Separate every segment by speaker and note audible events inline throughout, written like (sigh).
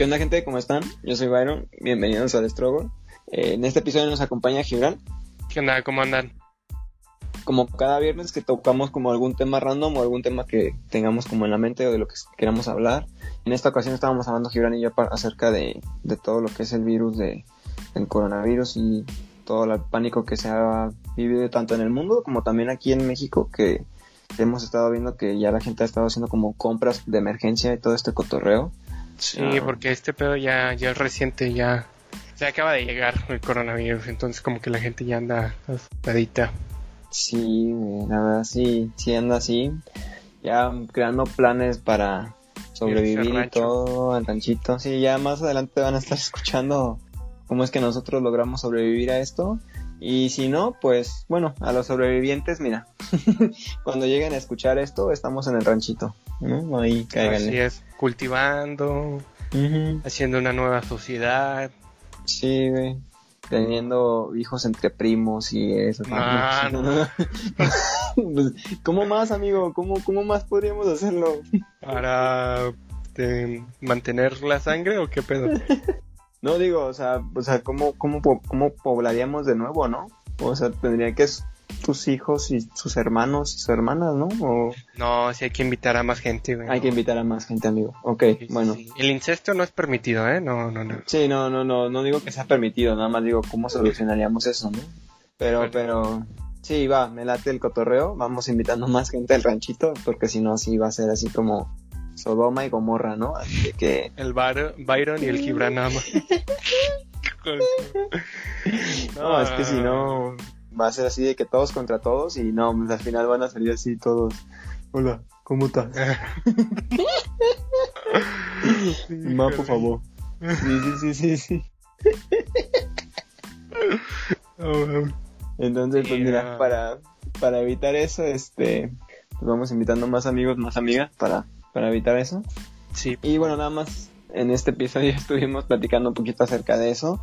Speaker 1: ¿Qué onda gente? ¿Cómo están? Yo soy Byron, bienvenidos al Struggle. Eh, en este episodio nos acompaña Gibran.
Speaker 2: ¿Qué onda? ¿Cómo andan?
Speaker 1: Como cada viernes que tocamos como algún tema random o algún tema que tengamos como en la mente o de lo que queramos hablar. En esta ocasión estábamos hablando Gibran y yo acerca de, de todo lo que es el virus de, del coronavirus y todo el pánico que se ha vivido tanto en el mundo como también aquí en México que hemos estado viendo que ya la gente ha estado haciendo como compras de emergencia y todo este cotorreo.
Speaker 2: Sí, porque este pedo ya, ya es reciente, ya se acaba de llegar el coronavirus, entonces como que la gente ya anda asustadita.
Speaker 1: Sí, la verdad sí, sí anda así, ya creando planes para sobrevivir y todo al ranchito. Sí, ya más adelante van a estar escuchando cómo es que nosotros logramos sobrevivir a esto. Y si no, pues bueno, a los sobrevivientes, mira, (laughs) cuando lleguen a escuchar esto, estamos en el ranchito. ¿no? Ahí
Speaker 2: cáiganle. Así es, cultivando, haciendo una nueva sociedad.
Speaker 1: Sí, güey. Teniendo hijos entre primos y eso.
Speaker 2: Ah, no. (laughs)
Speaker 1: Pues, ¿Cómo más, amigo? ¿Cómo, ¿Cómo más podríamos hacerlo?
Speaker 2: Para este, mantener la sangre o qué pedo? (laughs)
Speaker 1: No digo, o sea, o sea, ¿cómo, cómo, cómo poblaríamos de nuevo, no? O sea, tendría que tus hijos y sus hermanos y sus hermanas, ¿no? O...
Speaker 2: No, sí hay que invitar a más gente,
Speaker 1: güey. Hay que invitar a más gente, amigo. Ok, bueno.
Speaker 2: El incesto no es permitido, ¿eh? No, no, no.
Speaker 1: Sí, no, no, no, no digo que sea permitido, nada más digo cómo solucionaríamos eso, ¿no? Pero, pero, sí, va, me late el cotorreo, vamos invitando más gente al ranchito, porque si no, sí va a ser así como Sodoma y Gomorra, ¿no? Así que...
Speaker 2: El Byron y el Gibran nada más. (laughs)
Speaker 1: no, es que si no va a ser así de que todos contra todos y no, pues, al final van a salir así todos. Hola, ¿cómo estás? (laughs) Ma, por favor. Sí, sí, sí, sí, sí. (laughs) Oh, Entonces, pues mira, para, para evitar eso, este, pues vamos invitando más amigos, más amigas para, para evitar eso.
Speaker 2: Sí.
Speaker 1: Y bueno, nada más en este episodio (laughs) estuvimos platicando un poquito acerca de eso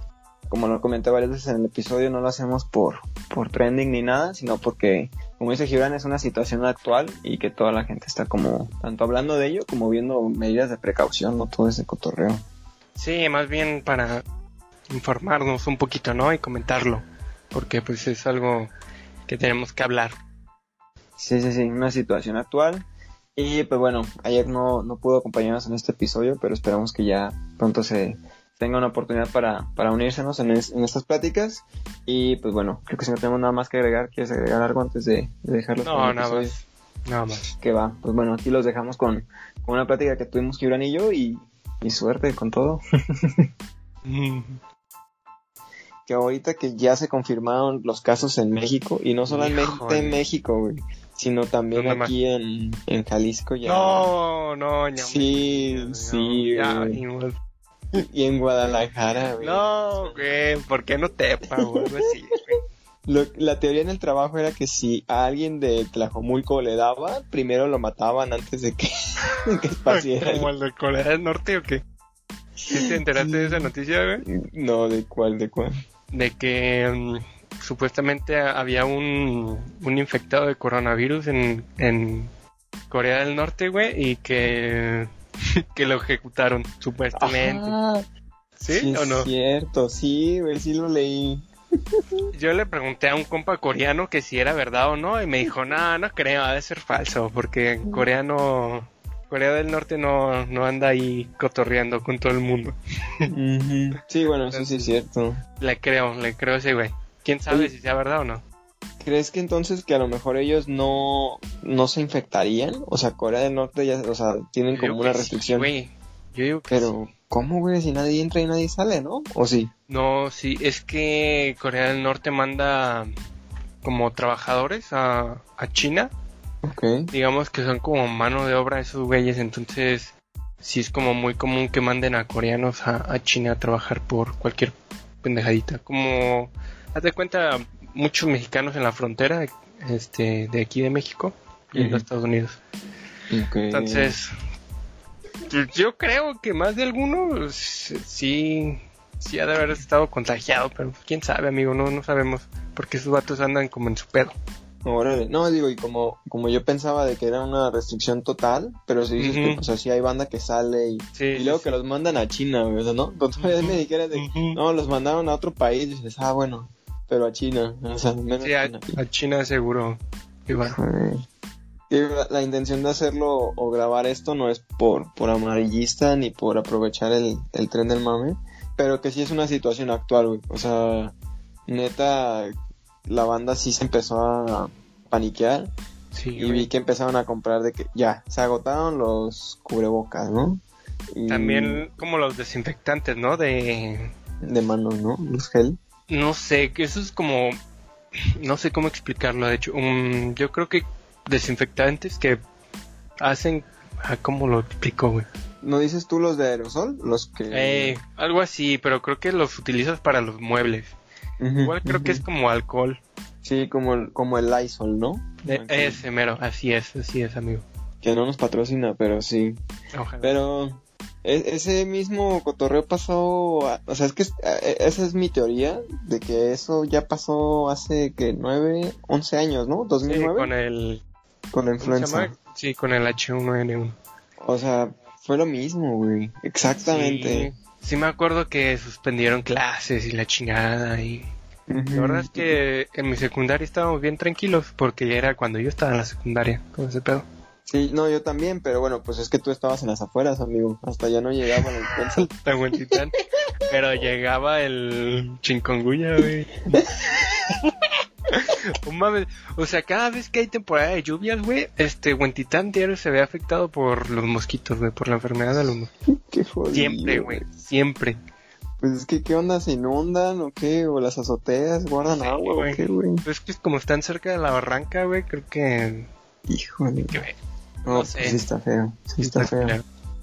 Speaker 1: como lo comenté varias veces en el episodio, no lo hacemos por, por trending ni nada, sino porque, como dice Gibran, es una situación actual y que toda la gente está como, tanto hablando de ello como viendo medidas de precaución, ¿no? Todo ese cotorreo.
Speaker 2: Sí, más bien para informarnos un poquito, ¿no? Y comentarlo, porque pues es algo que tenemos que hablar.
Speaker 1: Sí, sí, sí, una situación actual. Y pues bueno, ayer no, no pudo acompañarnos en este episodio, pero esperamos que ya pronto se, tenga una oportunidad para, para unírsenos en, en, estas pláticas. Y pues bueno, creo que si no tenemos nada más que agregar, ¿quieres agregar algo antes de, de dejarlo?
Speaker 2: No, nada más. Nada más.
Speaker 1: Que va, pues bueno, aquí los dejamos con, con una plática que tuvimos Gibran y yo y, y suerte con todo. (laughs) que ahorita que ya se confirmaron los casos en México y no solamente en México, güey, sino también aquí en, en, Jalisco ya.
Speaker 2: No, no,
Speaker 1: Sí, sí, y en Guadalajara, güey.
Speaker 2: No, güey, ¿por qué no te güey?
Speaker 1: la teoría en el trabajo era que si a alguien de Tlajomulco le daba, primero lo mataban antes de que, (laughs) que espaciera.
Speaker 2: ¿Como el de Corea del Norte o qué? ¿Sí te enteraste de esa noticia, güey?
Speaker 1: No, ¿de cuál, de cuál?
Speaker 2: De que mm, supuestamente había un, un infectado de coronavirus en, en Corea del Norte, güey, y que (laughs) que lo ejecutaron, supuestamente.
Speaker 1: ¿Sí, o no? cierto, sí, sí lo leí. (laughs)
Speaker 2: Yo le pregunté a un compa coreano que si era verdad o no y me dijo, no, no creo, ha de ser falso, porque en coreano, Corea del Norte no, no anda ahí cotorreando con todo el mundo. (laughs)
Speaker 1: Sí, bueno, eso sí es cierto.
Speaker 2: Le creo, le creo a ese güey. ¿Quién sabe si sea verdad o no?
Speaker 1: ¿Crees que entonces que a lo mejor ellos no, no se infectarían? O sea, Corea del Norte ya, o sea, tienen como una restricción.
Speaker 2: Sí, Yo digo que
Speaker 1: Pero, ¿cómo, güey? Si nadie entra y nadie sale, ¿no? ¿O sí?
Speaker 2: No, sí, es que Corea del Norte manda como trabajadores a, a China.
Speaker 1: Ok.
Speaker 2: Digamos que son como mano de obra esos güeyes, entonces sí es como muy común que manden a coreanos a, a China a trabajar por cualquier pendejadita. Como, haz de cuenta, muchos mexicanos en la frontera este, de aquí de México y en los Estados Unidos. Entonces, yo creo que más de algunos sí, sí ha de haber estado contagiado, pero quién sabe, amigo, no, no sabemos, porque esos vatos andan como en su pedo.
Speaker 1: Órale, no, digo, y como, como yo pensaba de que era una restricción total, pero si dices que pues así hay banda que sale y,
Speaker 2: Sí,
Speaker 1: y luego
Speaker 2: sí.
Speaker 1: que los mandan a China, o sea, ¿no? Cuando todavía me dijeras de, no, los mandaron a otro país, dices, ah, bueno, pero a China, o sea, menos
Speaker 2: Sí, a,
Speaker 1: China.
Speaker 2: a China seguro.
Speaker 1: Y la, la intención de hacerlo o grabar esto no es por, por amarillista ni por aprovechar el, el tren del mame, pero que sí es una situación actual, güey. O sea, neta, la banda sí se empezó a paniquear
Speaker 2: Sí,
Speaker 1: y
Speaker 2: güey.
Speaker 1: vi que empezaron a comprar de que ya, se agotaron los cubrebocas, ¿no? Y
Speaker 2: También como los desinfectantes, ¿no? De...
Speaker 1: de mano, ¿no? Los gel.
Speaker 2: No sé, que eso es como... No sé cómo explicarlo, de hecho. Um, yo creo que desinfectantes que hacen... ah, ¿Cómo lo explico, güey?
Speaker 1: ¿No dices tú los de aerosol? Los que...
Speaker 2: Eh, algo así, pero creo que los utilizas para los muebles. Igual creo que es como alcohol.
Speaker 1: Sí, como el, como el Lysol, ¿no?
Speaker 2: Eh, ese mero, así es, así es, amigo.
Speaker 1: Que no nos patrocina, pero sí.
Speaker 2: Ojalá.
Speaker 1: Pero e- ese mismo cotorreo pasó, a- o sea, es que es- e- esa es mi teoría de que eso ya pasó hace que 9, 11 años, ¿no?
Speaker 2: Sí,
Speaker 1: 2009
Speaker 2: con el...
Speaker 1: con la
Speaker 2: ¿cómo se
Speaker 1: influenza.
Speaker 2: Sí, con el H1N1.
Speaker 1: O sea, fue lo mismo, güey. Exactamente.
Speaker 2: Sí, sí me acuerdo que suspendieron clases y la chingada y... La verdad es que en mi secundaria estábamos bien tranquilos porque era cuando yo estaba en la secundaria con ese pedo.
Speaker 1: Sí, no, yo también, pero bueno, pues es que tú estabas en las afueras, amigo. Hasta ya no llegaba la influenza.
Speaker 2: Tan buen titán. Pero llegaba el chinconguya, güey. (laughs) Oh, mames. O sea, cada vez que hay temporada de lluvias, güey, este Huentitán diario se ve afectado por los mosquitos, güey, por la enfermedad de los mosquitos. (laughs)
Speaker 1: Qué jodido.
Speaker 2: Siempre, güey, siempre.
Speaker 1: Pues es que, ¿qué onda? ¿Se inundan o qué? ¿O las azoteas guardan
Speaker 2: Sí,
Speaker 1: agua
Speaker 2: güey.
Speaker 1: o qué, güey?
Speaker 2: Pues que como están cerca de la barranca, güey, creo que...
Speaker 1: Híjole.
Speaker 2: que
Speaker 1: No, pues
Speaker 2: sé.
Speaker 1: sí está feo. Sí está feo.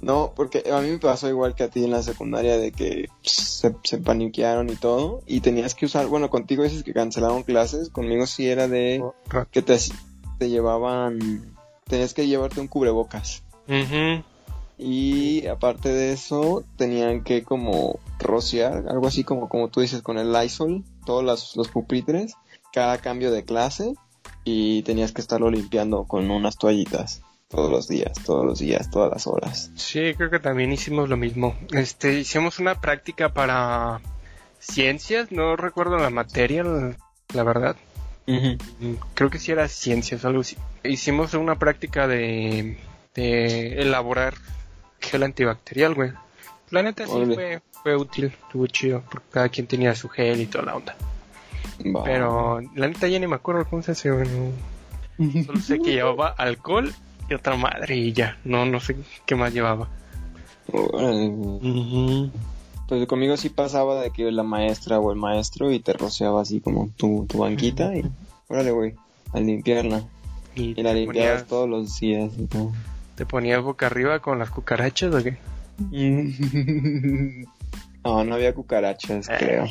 Speaker 1: No, porque a mí me pasó igual que a ti en la secundaria de que pues, se, se paniquearon y todo y tenías que usar, bueno, contigo dices que cancelaron clases, conmigo sí era de
Speaker 2: Ra-
Speaker 1: que te, te llevaban, tenías que llevarte un cubrebocas
Speaker 2: Ujú.
Speaker 1: y aparte de eso tenían que como rociar, algo así como como tú dices con el Lysol, todos los, los pupitres, cada cambio de clase y tenías que estarlo limpiando con unas toallitas todos los días, todos los días, todas las horas.
Speaker 2: Sí, creo que también hicimos lo mismo. Este, hicimos una práctica para ciencias, no recuerdo la materia, la verdad. Mm, Creo que sí era ciencias, algo así. Hicimos una práctica de, de elaborar gel antibacterial, güey. La neta sí fue, fue útil, estuvo chido, porque cada quien tenía su gel y toda la onda. Pero la neta ya ni me acuerdo cómo se hace, güey. no. (laughs) Solo sé que llevaba alcohol y otra madre y ya. No, no sé qué más llevaba.
Speaker 1: Órale. Pues conmigo sí pasaba de que la maestra o el maestro y te rociaba así como tu, tu banquita y órale, güey, a limpiarla.
Speaker 2: Y
Speaker 1: Y la limpiabas todos los días y todo.
Speaker 2: te ponías boca arriba con las cucarachas o qué? (laughs)
Speaker 1: No, no había cucarachas,
Speaker 2: Eh.
Speaker 1: creo.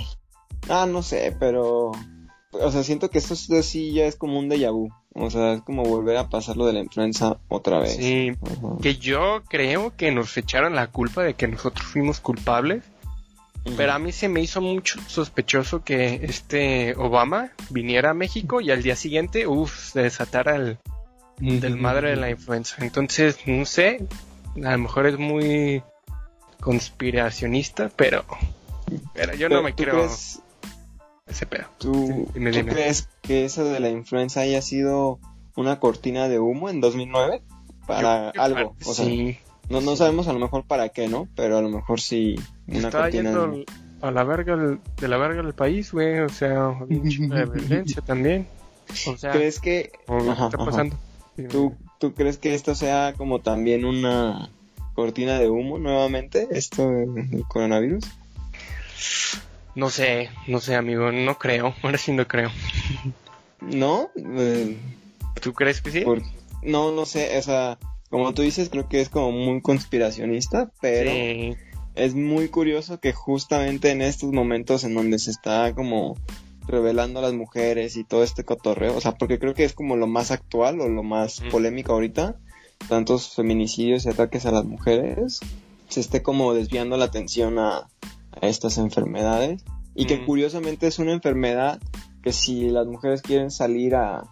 Speaker 1: Ah, no sé, pero... O sea, siento que esto sí- sí ya es como un déjà vu. O sea, es como volver a pasar lo de la influenza otra vez.
Speaker 2: Sí,
Speaker 1: Ajá.
Speaker 2: que yo creo que nos echaron la culpa de que nosotros fuimos culpables. Pero a mí se me hizo mucho sospechoso que este Obama viniera a México y al día siguiente, uff, se desatara el del madre de la influenza. Entonces, no sé, a lo mejor es muy conspiracionista, pero, pero yo no me
Speaker 1: ¿tú
Speaker 2: quiero
Speaker 1: crees-
Speaker 2: ese pedo.
Speaker 1: ¿Tú,
Speaker 2: Dime,
Speaker 1: ¿tú
Speaker 2: dime.
Speaker 1: crees que eso de la influenza haya sido una cortina de humo en 2009? Para
Speaker 2: Yo que
Speaker 1: algo.
Speaker 2: para-
Speaker 1: O sea,
Speaker 2: sí,
Speaker 1: no, no sabemos a lo mejor para qué, ¿no? Pero a lo mejor sí una
Speaker 2: estaba
Speaker 1: cortina de
Speaker 2: yendo
Speaker 1: humo.
Speaker 2: a la verga el- de la verga del país, güey, o sea, había un (laughs) chingo de violencia también. O sea,
Speaker 1: ¿Crees que... Ajá,
Speaker 2: está
Speaker 1: ajá.
Speaker 2: pasando.
Speaker 1: ¿Tú, ¿Tú crees que esto sea como también una cortina de humo nuevamente? ¿Esto del coronavirus?
Speaker 2: No sé, no sé, amigo, no creo, (laughs) ahora sí no creo.
Speaker 1: ¿No? Eh,
Speaker 2: ¿Tú crees que sí?
Speaker 1: por- No, no sé, o sea... Como tú dices, creo que es como muy conspiracionista, pero...
Speaker 2: Sí.
Speaker 1: es muy curioso que justamente en estos momentos en donde se está como revelando a las mujeres y todo este cotorreo, o sea, porque creo que es como lo más actual o lo más polémico ahorita, tantos feminicidios y ataques a las mujeres, se esté como desviando la atención a, a estas enfermedades y que
Speaker 2: Ujú.
Speaker 1: curiosamente es una enfermedad que si las mujeres quieren salir a,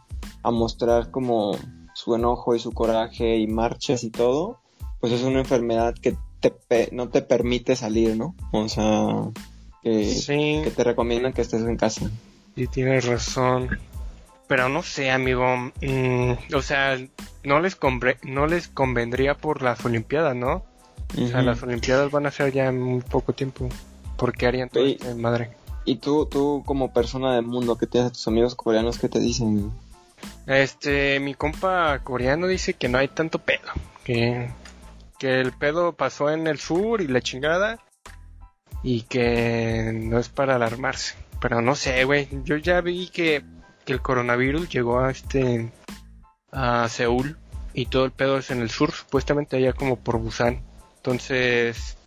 Speaker 1: a mostrar como su enojo y su coraje y marchas y todo, pues es una enfermedad que te no te permite salir, ¿no? O sea, que, que te recomiendan que estés en casa.
Speaker 2: Y tienes razón. Pero no sé, amigo. Mm, o sea, no les, no les convendría por las Olimpiadas, ¿no? O sea, las Olimpiadas van a ser ya en muy poco tiempo. ¿Por qué harían todo esto madre?
Speaker 1: Y tú, tú como persona del mundo que tienes a tus amigos coreanos, ¿qué te dicen?
Speaker 2: Este, mi compa coreano dice que no hay tanto pedo, que, que el pedo pasó en el sur y la chingada y que no es para alarmarse. Pero no sé, güey, yo ya vi que, que el coronavirus llegó a este a Seúl y todo el pedo es en el sur, supuestamente allá como por Busan. Entonces,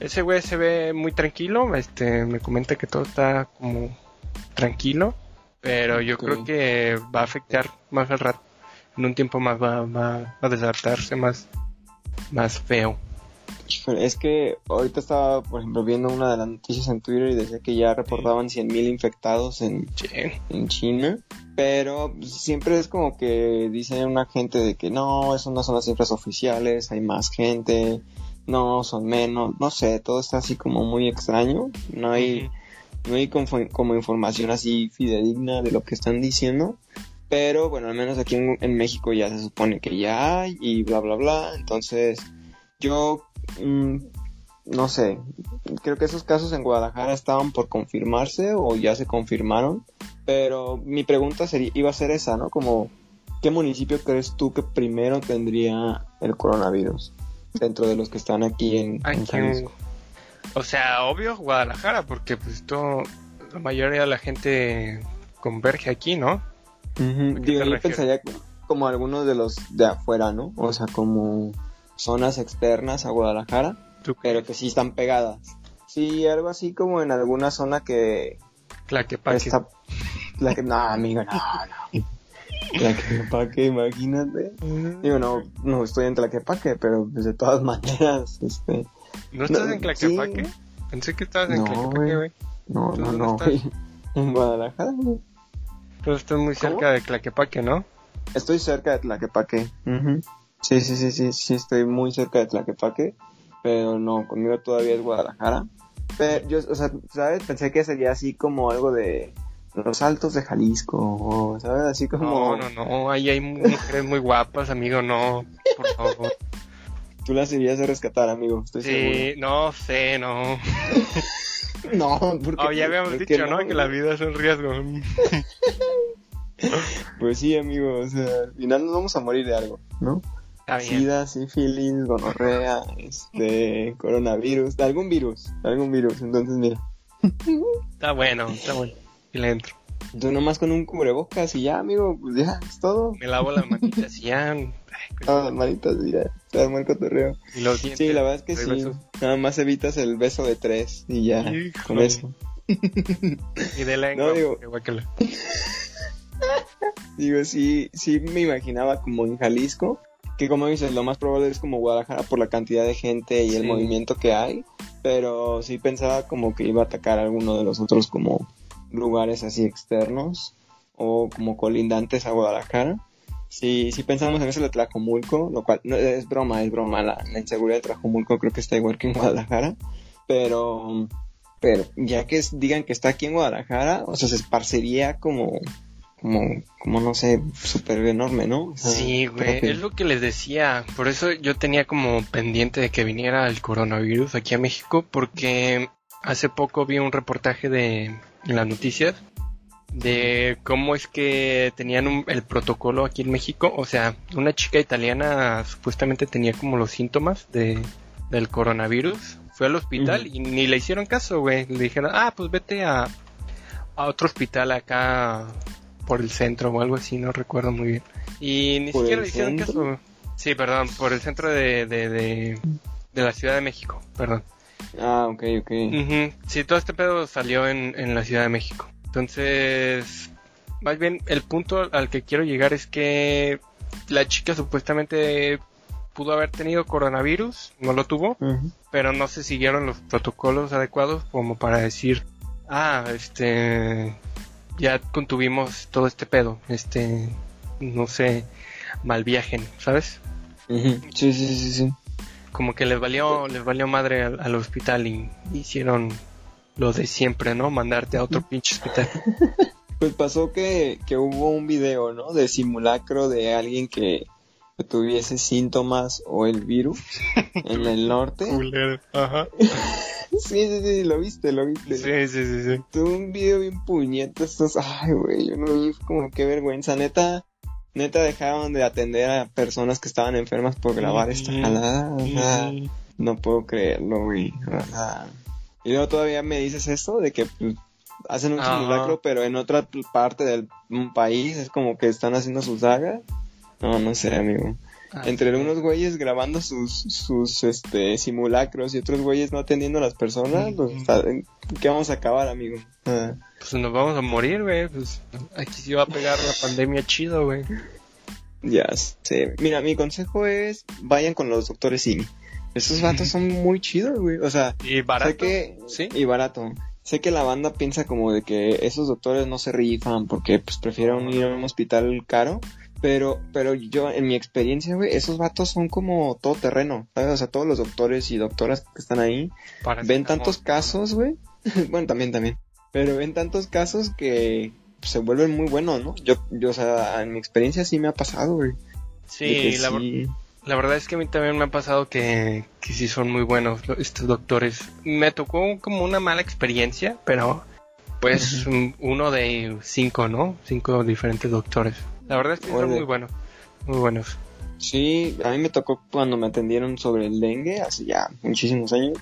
Speaker 2: ese güey se ve muy tranquilo, este me comenta que todo está como tranquilo pero yo creo que va a afectar más al rato. En un tiempo más va, va a desatarse más, más feo.
Speaker 1: Es que ahorita estaba, por ejemplo, viendo una de las noticias en Twitter y decía que ya reportaban 100.000 infectados en, en China. Pero siempre es como que dice una gente de que no, eso no son las cifras oficiales, hay más gente, no, son menos, no sé, todo está así como muy extraño. No hay no hay como, información así fidedigna de lo que están diciendo, pero bueno, al menos aquí en, México ya se supone que ya hay y bla, bla, bla. Entonces, yo mm, no sé, creo que esos casos en Guadalajara estaban por confirmarse o ya se confirmaron, pero mi pregunta sería, iba a ser esa, ¿no? Como, ¿qué municipio crees tú que primero tendría el coronavirus? Dentro de los que están aquí en, en Jalisco.
Speaker 2: O sea, obvio Guadalajara, porque pues todo, la mayoría de la gente converge aquí, ¿no?
Speaker 1: Digo, yo pensaría como algunos de los de afuera, ¿no? O sea, como zonas externas a Guadalajara, pero que sí están pegadas. Sí, algo así como en alguna zona que...
Speaker 2: Tlaquepaque. Está...
Speaker 1: que No, amigo, no, no. (laughs) Tlaquepaque, imagínate. Digo, no, no estoy en Tlaquepaque, pero pues, de todas (laughs) maneras, este...
Speaker 2: ¿No estás en Claquepaque? Pensé que estabas en no, Claquepaque, güey.
Speaker 1: No, no, no, (laughs) En Guadalajara, güey.
Speaker 2: Pero estás muy cerca de Claquepaque, ¿no?
Speaker 1: Estoy cerca de Tlaquepaque. Sí, sí, sí, sí, sí, estoy muy cerca de Tlaquepaque. Pero no, conmigo todavía es Guadalajara. Pero yo, o sea, ¿sabes? Pensé que sería así como algo de los altos de Jalisco, ¿sabes? Así como...
Speaker 2: No, no, no, ahí hay mujeres muy guapas, amigo, no, por favor.
Speaker 1: Tú las irías a rescatar, amigo, estoy sí,
Speaker 2: no sé, no. (laughs)
Speaker 1: no, porque...
Speaker 2: Oh, ya habíamos dicho, ¿no? Que la vida es un riesgo. (laughs)
Speaker 1: pues sí, amigo, o sea, al final nos vamos a morir de algo, ¿no? Sida, sífilis, gonorrea, este, coronavirus, de algún virus, de algún virus, entonces mira.
Speaker 2: está bueno, está bueno. Y le entro.
Speaker 1: Tú nomás con un cubrebocas y ya, amigo, pues ya, es todo.
Speaker 2: Me lavo las manitas y ya.
Speaker 1: Ah, las manitas y ya, se armó el cotorreo.
Speaker 2: Y los dientes.
Speaker 1: Sí, la verdad es que sí. Nada más evitas el beso de tres y ya, con eso.
Speaker 2: y de lengua, no, digo, (laughs)
Speaker 1: digo, sí, sí me imaginaba como en Jalisco, que como dices, lo más probable es como Guadalajara por la cantidad de gente y el movimiento que hay, pero sí pensaba como que iba a atacar a alguno de los otros como lugares así externos o como colindantes a Guadalajara. Sí, sí pensamos en eso de Tlajomulco, lo cual no, es broma, es broma, la, inseguridad de Tlajomulco creo que está igual que en Guadalajara, pero pero ya que digan que está aquí en Guadalajara, o sea, se esparcería como como, como no sé, súper enorme, ¿no?
Speaker 2: sí, güey, es lo que les decía. Por eso yo tenía como pendiente de que viniera el coronavirus aquí a México, porque hace poco vi un reportaje de en las noticias de cómo es que tenían el protocolo aquí en México. O sea, una chica italiana supuestamente tenía como los síntomas de, del coronavirus. Fue al hospital y ni le hicieron caso, güey. Le dijeron, ah, pues vete a, a otro hospital acá por el centro o algo así, no recuerdo muy bien. Y ni siquiera le hicieron caso. Sí, perdón, por el centro de, de, de, de la Ciudad de México, perdón.
Speaker 1: Ah, ok, ok.
Speaker 2: Sí, todo este pedo salió en, en la Ciudad de México. Entonces, más bien el punto al que quiero llegar es que la chica supuestamente pudo haber tenido coronavirus, no lo tuvo, pero no se siguieron los protocolos adecuados como para decir, ah, este, ya contuvimos todo este pedo, este, no sé, mal viajen, ¿sabes?
Speaker 1: Sí, sí, sí, sí.
Speaker 2: Como que les valió, les valió madre al, hospital y hicieron lo de siempre, ¿no? Mandarte a otro pinche hospital. (laughs)
Speaker 1: Pues pasó que, que hubo un video, ¿no? De simulacro de alguien que, tuviese síntomas o el virus (laughs) en el norte.
Speaker 2: Ajá. (laughs)
Speaker 1: sí, sí, sí, lo viste, lo viste.
Speaker 2: Sí, sí, sí, sí.
Speaker 1: Tuvo un video bien puñeto, estos, ay, güey, yo no vi, como qué vergüenza, neta, neta dejaron de atender a personas que estaban enfermas por grabar esta jalada, no puedo creerlo, güey, Y luego todavía me dices esto de que pues, hacen un simulacro, pero en otra parte del país es como que están haciendo sus sagas. No, no sé, amigo. Ah, Entre unos güeyes grabando sus, sus este, simulacros y otros güeyes no atendiendo a las personas, pues, ¿qué vamos a acabar, amigo?
Speaker 2: Ah. Pues nos vamos a morir, güey. Pues aquí sí va a pegar la pandemia chido, güey.
Speaker 1: Ya sé. Mira, mi consejo es vayan con los doctores Simi. Esos vatos son (laughs) muy chidos, güey. O sea,
Speaker 2: y barato.
Speaker 1: que, ¿Sí? Y barato. Sé que la banda piensa como de que esos doctores no se rifan porque pues prefieren ir a un hospital caro pero, pero yo, en mi experiencia, güey, esos vatos son como todo terreno, ¿sabes? O sea, todos los doctores y doctoras que están ahí ven tantos casos, güey. (laughs) bueno, también, también. Pero ven tantos casos que se vuelven muy buenos, ¿no? Yo, yo, o sea, en mi experiencia sí me ha pasado, güey.
Speaker 2: Sí, la, la, verdad es que a mí también me ha pasado que, que sí son muy buenos estos doctores. Me tocó como una mala experiencia, pero pues uno de cinco, ¿no? Cinco diferentes doctores. La verdad es que son muy buenos, muy buenos.
Speaker 1: Sí, a mí me tocó cuando me atendieron sobre el dengue hace ya muchísimos años.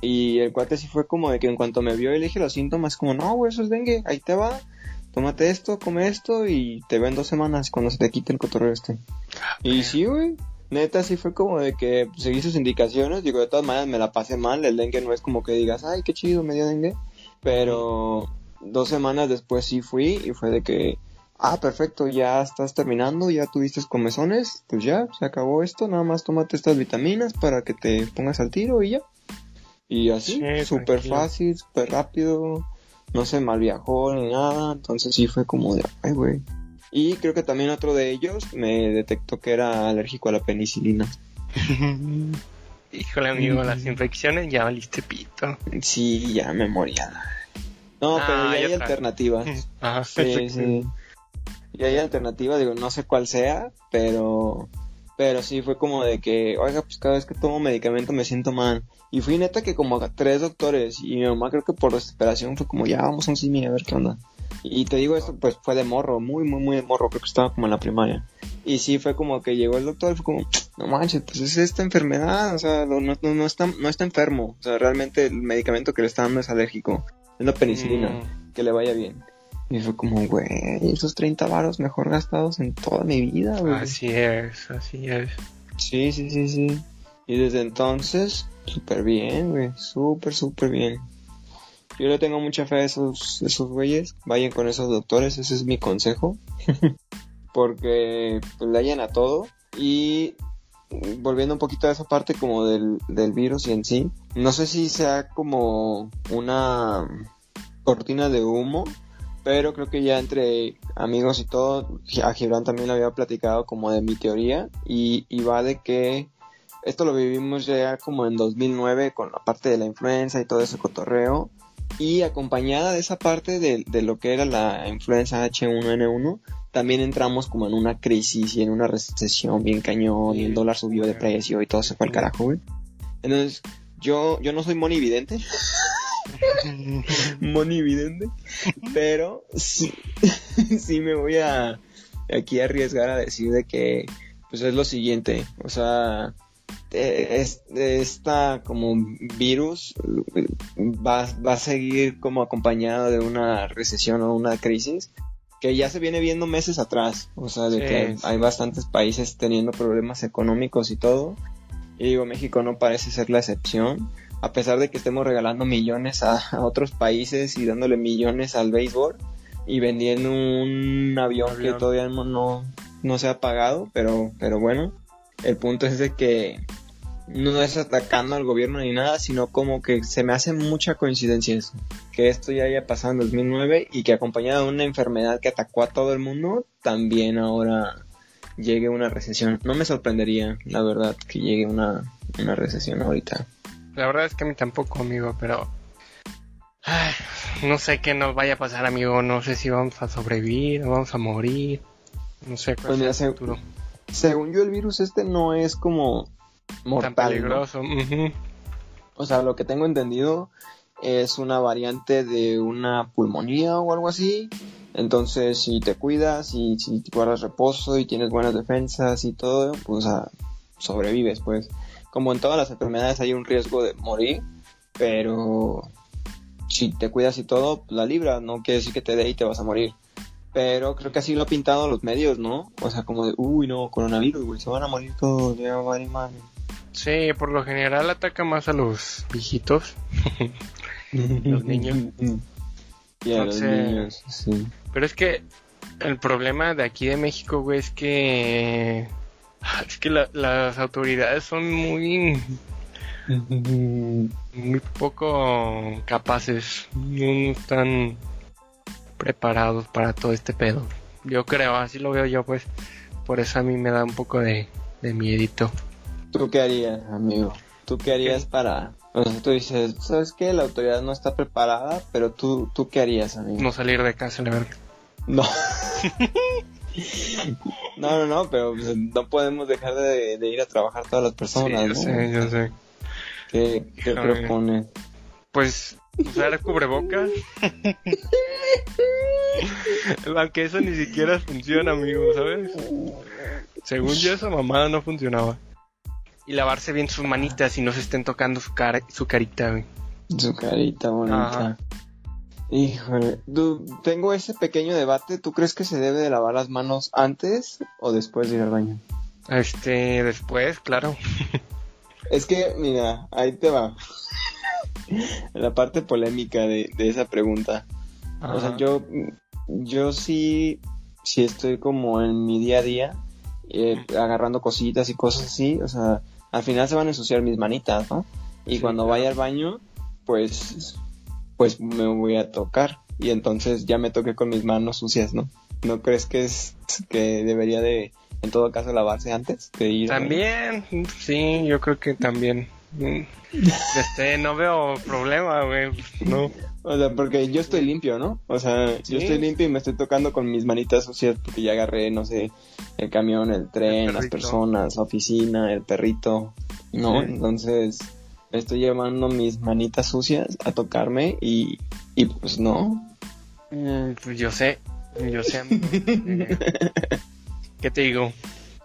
Speaker 1: Y el cuate sí fue como de que en cuanto me vio y le dije los síntomas, como, no, güey, eso es dengue, ahí te va, tómate esto, come esto y te ven dos semanas cuando se te quite el cotorreo este. y sí, güey, neta sí fue como de que seguí sus indicaciones, digo, de todas maneras me la pasé mal, el dengue no es como que digas, ay, qué chido, me dio dengue, pero dos semanas después sí fui y fue de que ah, perfecto, ya estás terminando, ya tuviste comezones, pues ya, se acabó esto, nada más tómate estas vitaminas para que te pongas al tiro y ya. Y así, súper fácil, súper rápido, no se mal viajó ni nada, entonces sí fue como de, ay, güey. Y creo que también otro de ellos me detectó que era alérgico a la penicilina. (laughs)
Speaker 2: Híjole, amigo, las infecciones ya valiste pito.
Speaker 1: Sí, ya me moría. No, pero ah, ya hay alternativas. (laughs)
Speaker 2: Ajá, sí, sí.
Speaker 1: Y hay alternativa, digo, no sé cuál sea, pero pero sí fue como de que, oiga, pues cada vez que tomo medicamento me siento mal. Y fui neta que como a tres doctores y mi mamá creo que por desesperación fue como, ya vamos a un simi a ver qué onda. Y te digo esto, pues fue de morro, muy, muy, muy de morro, creo que estaba como en la primaria. Y sí fue como que llegó el doctor y fue como, no manches, pues es esta enfermedad, o sea, no, no, está, no está enfermo. O sea, realmente el medicamento que le está dando es alérgico. Es la penicilina, mm. que le vaya bien. Y fue como, güey, esos 30 varos mejor gastados en toda mi vida, güey.
Speaker 2: Así es, así es.
Speaker 1: Sí, sí, sí, sí. Y desde entonces, súper bien, güey. Súper, súper bien. Yo le tengo mucha fe a esos, esos güeyes. Vayan con esos doctores, ese es mi consejo. (laughs) Porque pues, le hayan a todo. Y volviendo un poquito a esa parte como del, del virus y en sí. No sé si sea como una cortina de humo pero creo que ya entre amigos y todo, a Gibran también lo había platicado como de mi teoría y, va de que esto lo vivimos ya como en 2009 con la parte de la influenza y todo ese cotorreo y acompañada de esa parte de, de lo que era la influenza H1N1 también entramos como en una crisis y en una recesión bien cañón y el dólar subió de precio y todo se fue al carajo, güey. Entonces, yo, yo no soy monividente. (laughs) (laughs) monividente. Pero sí, (laughs) sí me voy a aquí a arriesgar a decir de que pues es lo siguiente. O sea, es, esta como virus va, va a seguir como acompañado de una recesión o una crisis que ya se viene viendo meses atrás. O sea, de que hay bastantes países teniendo problemas económicos y todo. Y digo, México no parece ser la excepción a pesar de que estemos regalando millones a, otros países y dándole millones al béisbol y vendiendo un avión, que todavía no, no se ha pagado, pero, pero bueno, el punto es de que no es atacando al gobierno ni nada, sino como que se me hace mucha coincidencia eso. Que esto ya haya pasado en 2009 y que acompañado de una enfermedad que atacó a todo el mundo, también ahora llegue una recesión. No me sorprendería, la verdad, que llegue una, una recesión ahorita.
Speaker 2: La verdad es que a mí tampoco, amigo, pero... Ay, no sé qué nos vaya a pasar, amigo. No sé si vamos a sobrevivir o vamos a morir. No sé cuál
Speaker 1: Pues mira,
Speaker 2: es el
Speaker 1: se-
Speaker 2: futuro.
Speaker 1: Según yo, el virus este no es como mortal.
Speaker 2: Tan
Speaker 1: ¿no?
Speaker 2: peligroso. ujú.
Speaker 1: O sea, lo que tengo entendido es una variante de una pulmonía o algo así. Entonces, si te cuidas y si te guardas reposo y tienes buenas defensas y todo, pues sobrevives, pues. Como en todas las enfermedades hay un riesgo de morir, pero si te cuidas y todo, pues, la libras, no quiere decir que te dé y te vas a morir. Pero creo que así lo han pintado los medios, ¿no? O sea, como de, uy, no, coronavirus, güey, se van a morir todos, ya vale madre.
Speaker 2: Sí, por lo general ataca más a los viejitos. (laughs) Los niños.
Speaker 1: Y a los niños, sí.
Speaker 2: Pero es que el problema de aquí de México, güey, es que... Es que la- las autoridades son muy... Muy poco capaces. No están preparados para todo este pedo. Yo creo, así lo veo yo, pues. Por eso a mí me da un poco de, de miedito.
Speaker 1: ¿Tú qué harías, amigo? ¿Tú qué harías para...? O sea, tú dices, ¿sabes qué? La autoridad no está preparada, pero tú, ¿tú qué harías, amigo?
Speaker 2: No salir de casa, la verdad.
Speaker 1: No. (laughs) no, no, no, pero pues, no podemos dejar de, de ir a trabajar todas las personas,
Speaker 2: Sí, yo
Speaker 1: ¿no?
Speaker 2: sé, yo sé.
Speaker 1: ¿Qué, qué propones?
Speaker 2: Pues usar cubrebocas. (laughs) Aunque eso ni siquiera funciona, amigo, ¿sabes? Según yo, esa mamada no funcionaba. Y lavarse bien sus manitas y no se estén tocando su cara, su carita, güey.
Speaker 1: Su carita bonita.
Speaker 2: Ajá.
Speaker 1: Híjole, tengo ese pequeño debate. ¿Tú crees que se debe de lavar las manos antes o después de ir al baño?
Speaker 2: Este, después, claro. (laughs)
Speaker 1: Es que, mira, ahí te va. (laughs) La parte polémica de, de esa pregunta. O sea, yo, yo sí, sí estoy como en mi día a día, eh, agarrando cositas y cosas así. O sea, al final se van a ensuciar mis manitas, ¿no? Y
Speaker 2: Sí,
Speaker 1: cuando
Speaker 2: claro.
Speaker 1: vaya al baño, pues, pues me voy a tocar. Y entonces ya me toqué con mis manos sucias, ¿no? ¿No crees que es que debería de, en todo caso, lavarse antes de ir?
Speaker 2: También, sí, yo creo que también. Mm. Este, no veo problema, güey. No.
Speaker 1: O sea, porque yo estoy limpio, ¿no? O sea,
Speaker 2: Sí.
Speaker 1: yo estoy limpio y me estoy tocando con mis manitas sucias porque ya agarré, no sé, el camión, el tren,
Speaker 2: El
Speaker 1: las personas, la oficina, el perrito, ¿no?
Speaker 2: Sí.
Speaker 1: Entonces, estoy llevando mis manitas sucias a tocarme y, y pues no.
Speaker 2: Mm, Pues yo sé, yo sé. (laughs) ¿Qué te digo?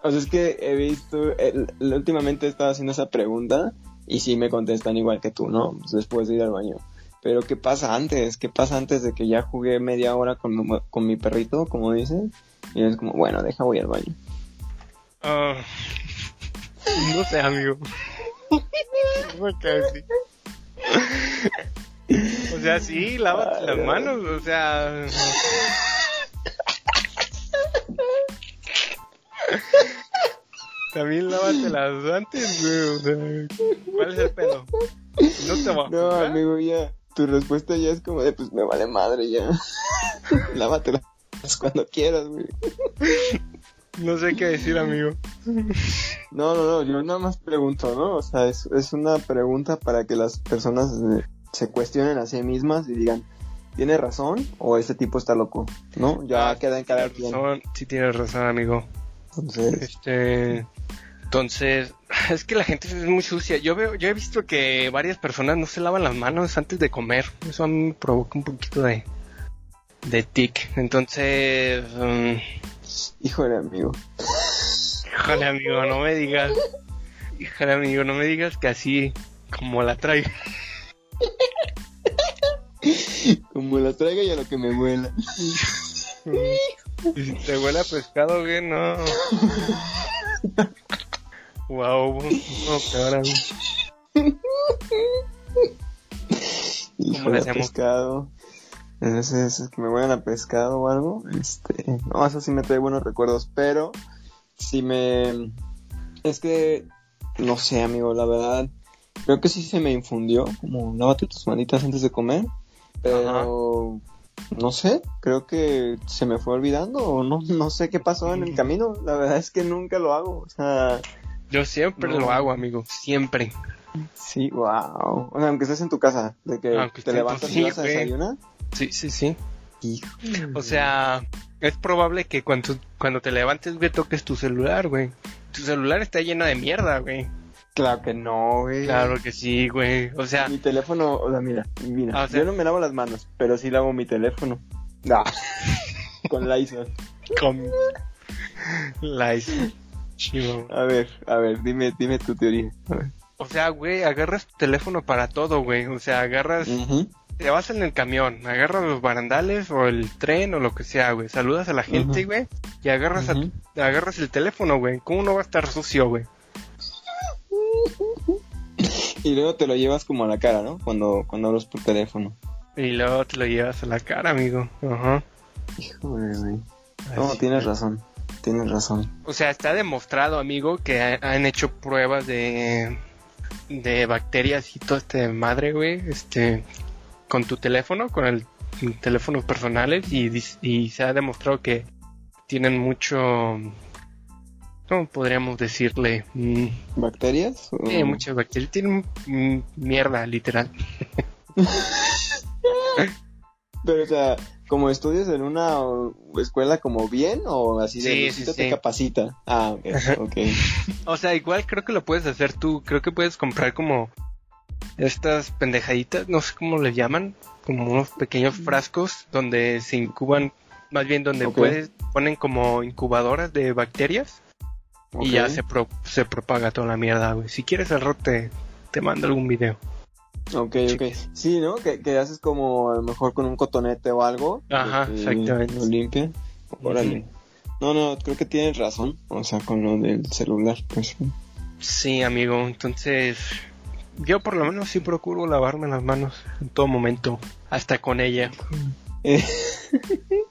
Speaker 1: O sea, es que he visto, el- últimamente he estado haciendo esa pregunta y sí me contestan igual que tú, ¿no? Pues después de ir al baño. Pero ¿qué pasa antes? ¿Qué pasa antes de que ya jugué media hora con, mi- con mi perrito, como dicen? Y es como, bueno, deja voy al baño.
Speaker 2: Ah, no sé, amigo. (laughs) Decir. O sea, sí, lávate las manos, o sea. También lávatelas antes, güey. O sea, ¿cuál es el pedo? No te va
Speaker 1: No, amigo, ya. Tu respuesta ya es como de, pues me vale madre ya. (laughs) Lávatela cuando quieras, güey.
Speaker 2: No sé qué decir, amigo.
Speaker 1: No, no, no, yo nada más pregunto, ¿no? O sea, es, es una pregunta para que las personas eh, se cuestionen a sí mismas y digan, ¿tiene razón o este tipo está loco? ¿No? Ya
Speaker 2: Ah,
Speaker 1: queda en cada quien.
Speaker 2: razón, sí tienes razón, amigo.
Speaker 1: Entonces,
Speaker 2: Este, entonces, (laughs) es que la gente es muy sucia. Yo veo, yo he visto que varias personas no se lavan las manos antes de comer. Eso a mí me provoca un poquito de, de tic. Entonces, mm,
Speaker 1: híjole, amigo.
Speaker 2: híjole amigo, no me digas, híjole amigo, no me digas que así como la traigo.
Speaker 1: Como la traiga y a lo que me vuela.
Speaker 2: Y si te huele a pescado, güey, no. Wow, no, peor amigo.
Speaker 1: Híjole,
Speaker 2: le hacemos?
Speaker 1: pescado. Ese, que me vuelan a pescado o algo. Este, no, eso sí me trae buenos recuerdos, pero si me... Es que no sé, amigo, la verdad. Creo que sí se me infundió, como lávate tus manitas antes de comer. Pero no sé, creo que se me fue olvidando o no, no sé qué pasó en el camino. La verdad es que nunca lo hago. O sea,
Speaker 2: Yo siempre
Speaker 1: No.
Speaker 2: lo hago, amigo. Siempre.
Speaker 1: sí, wow. O sea, aunque estés en tu casa, de que
Speaker 2: Aunque
Speaker 1: te levantas y vas a desayunar.
Speaker 2: Sí, sí, sí. O sea, es probable que cuando, cuando te levantes, güey, toques tu celular, güey. Tu celular está lleno de mierda, güey.
Speaker 1: Claro que no, güey.
Speaker 2: Claro que sí, güey. O sea,
Speaker 1: Mi teléfono, o sea, mira, mira,
Speaker 2: Ah, o sea-
Speaker 1: yo no me lavo las manos, pero sí lavo mi teléfono. Ah, (laughs) con Lysol.
Speaker 2: con la chivo.
Speaker 1: A ver, a ver, dime, dime tu teoría. A ver.
Speaker 2: O sea, güey, agarras tu teléfono para todo, güey. O sea, agarras,
Speaker 1: Ujú.
Speaker 2: Te vas en el camión, agarras los barandales o el tren o lo que sea, güey. Saludas a la gente, güey, y agarras, a tu-
Speaker 1: Ujú.
Speaker 2: agarras el teléfono, güey. ¿Cómo no va a estar sucio, güey?
Speaker 1: Y luego te lo llevas como a la cara, ¿no? Cuando, cuando hablas por teléfono.
Speaker 2: Y luego te lo llevas a la cara, amigo. Ajá.
Speaker 1: Híjole, güey. No,
Speaker 2: Así.
Speaker 1: tienes razón. Tienes razón.
Speaker 2: O sea, está demostrado, amigo, que ha- han hecho pruebas de de bacterias y todo este madre, güey, este con tu teléfono, con el teléfonos personales y, dis- y se ha demostrado que tienen mucho ¿cómo podríamos decirle? Mm,
Speaker 1: ¿Bacterias? o-
Speaker 2: sí, muchas bacterias, tienen mm, mierda, literal. (laughs)
Speaker 1: Pero, o sea, como estudias en una escuela como bien o así de
Speaker 2: Sí,
Speaker 1: Luisito
Speaker 2: sí,
Speaker 1: te
Speaker 2: sí.
Speaker 1: capacita. Ah, ok, ok.
Speaker 2: O sea, igual creo que lo puedes hacer tú. Creo que puedes comprar como estas pendejaditas, no sé cómo les llaman, como unos pequeños frascos donde se incuban, más bien donde
Speaker 1: Ok.
Speaker 2: puedes, ponen como incubadoras de bacterias y ya se, pro- se propaga toda la mierda, güey. Si quieres al rato te, te mando algún video.
Speaker 1: Ok, ok. Sí, ¿no? Que, que haces como a lo mejor con un cotonete o algo.
Speaker 2: Ajá,
Speaker 1: que
Speaker 2: exactamente.
Speaker 1: Lo limpia. Órale. No, no, creo que tienes razón. O sea, con lo del celular, pues.
Speaker 2: Sí, amigo, entonces yo por lo menos sí procuro lavarme las manos en todo momento, hasta con ella.
Speaker 1: Eh, (laughs)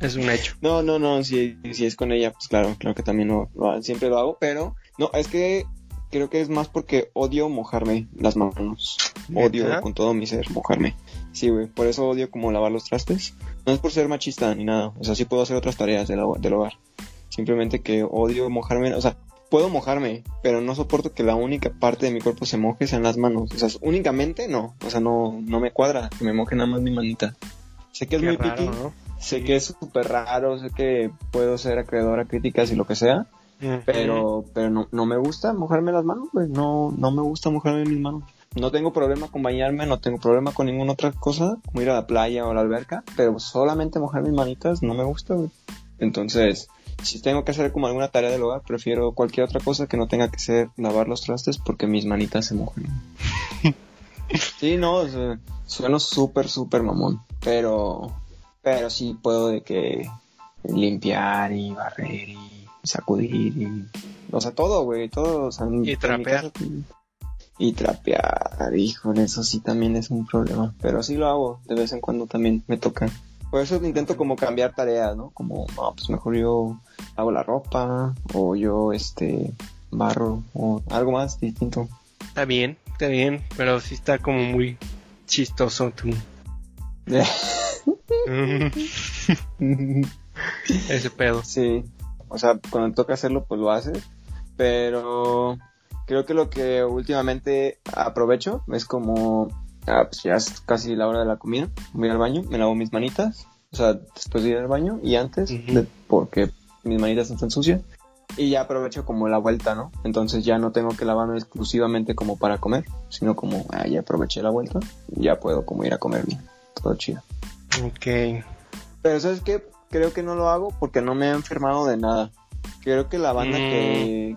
Speaker 2: Es un hecho.
Speaker 1: no, no, no, si, si es con ella, pues claro, claro que también lo, lo- siempre lo hago, pero no, es que creo que es más porque odio mojarme las manos. Odio con todo mi ser mojarme. Sí, güey, por eso odio como lavar los trastes. No es por ser machista ni nada, o sea, sí puedo hacer otras tareas del, del hogar. Simplemente que odio mojarme, o sea, puedo mojarme, pero no soporto que la única parte de mi cuerpo se moje sean las manos. O sea, únicamente no, o sea, no, no me cuadra que me moje nada más mi manita. Sé que es
Speaker 2: Qué
Speaker 1: muy
Speaker 2: raro,
Speaker 1: piqui,
Speaker 2: ¿no?
Speaker 1: sé
Speaker 2: Sí.
Speaker 1: que es súper raro, sé que puedo ser acreedor a críticas y lo que sea, pero, pero no, no me gusta mojarme las manos, güey, no, no me gusta mojarme mis manos. No tengo problema con bañarme, no tengo problema con ninguna otra cosa, como ir a la playa o a la alberca, pero solamente mojar mis manitas no me gusta, güey. Entonces, si tengo que hacer como alguna tarea del hogar, prefiero cualquier otra cosa que no tenga que ser lavar los trastes porque mis manitas se mojan. (laughs) sí, no, sueno súper, súper mamón, pero, pero sí puedo de que limpiar y barrer y sacudir y, o sea, todo, güey, todo, o sea,
Speaker 2: Y trapear.
Speaker 1: y trapear, híjole, eso sí también es un problema. Pero sí lo hago, de vez en cuando también me toca. Por eso intento como cambiar tareas, ¿no? Como, no, pues mejor yo hago la ropa, o yo, este, barro, o algo más distinto.
Speaker 2: Está bien, está bien, pero sí está como muy chistoso tú. (laughs) Ese pedo.
Speaker 1: sí, o sea, cuando toca hacerlo, pues lo haces. Pero creo que lo que últimamente aprovecho es como, ah, pues ya es casi la hora de la comida, voy al baño, me lavo mis manitas, o sea, después de ir al baño y antes, de- porque mis manitas están sucias. Y ya aprovecho como la vuelta, ¿no? Entonces ya no tengo que lavarme exclusivamente como para comer, sino como, ah, ya aproveché la vuelta, ya puedo como ir a comer bien. Todo chido.
Speaker 2: Ok.
Speaker 1: Pero ¿sabes qué? Creo que no lo hago porque no me he enfermado de nada. Creo que la banda
Speaker 2: Mm.
Speaker 1: que,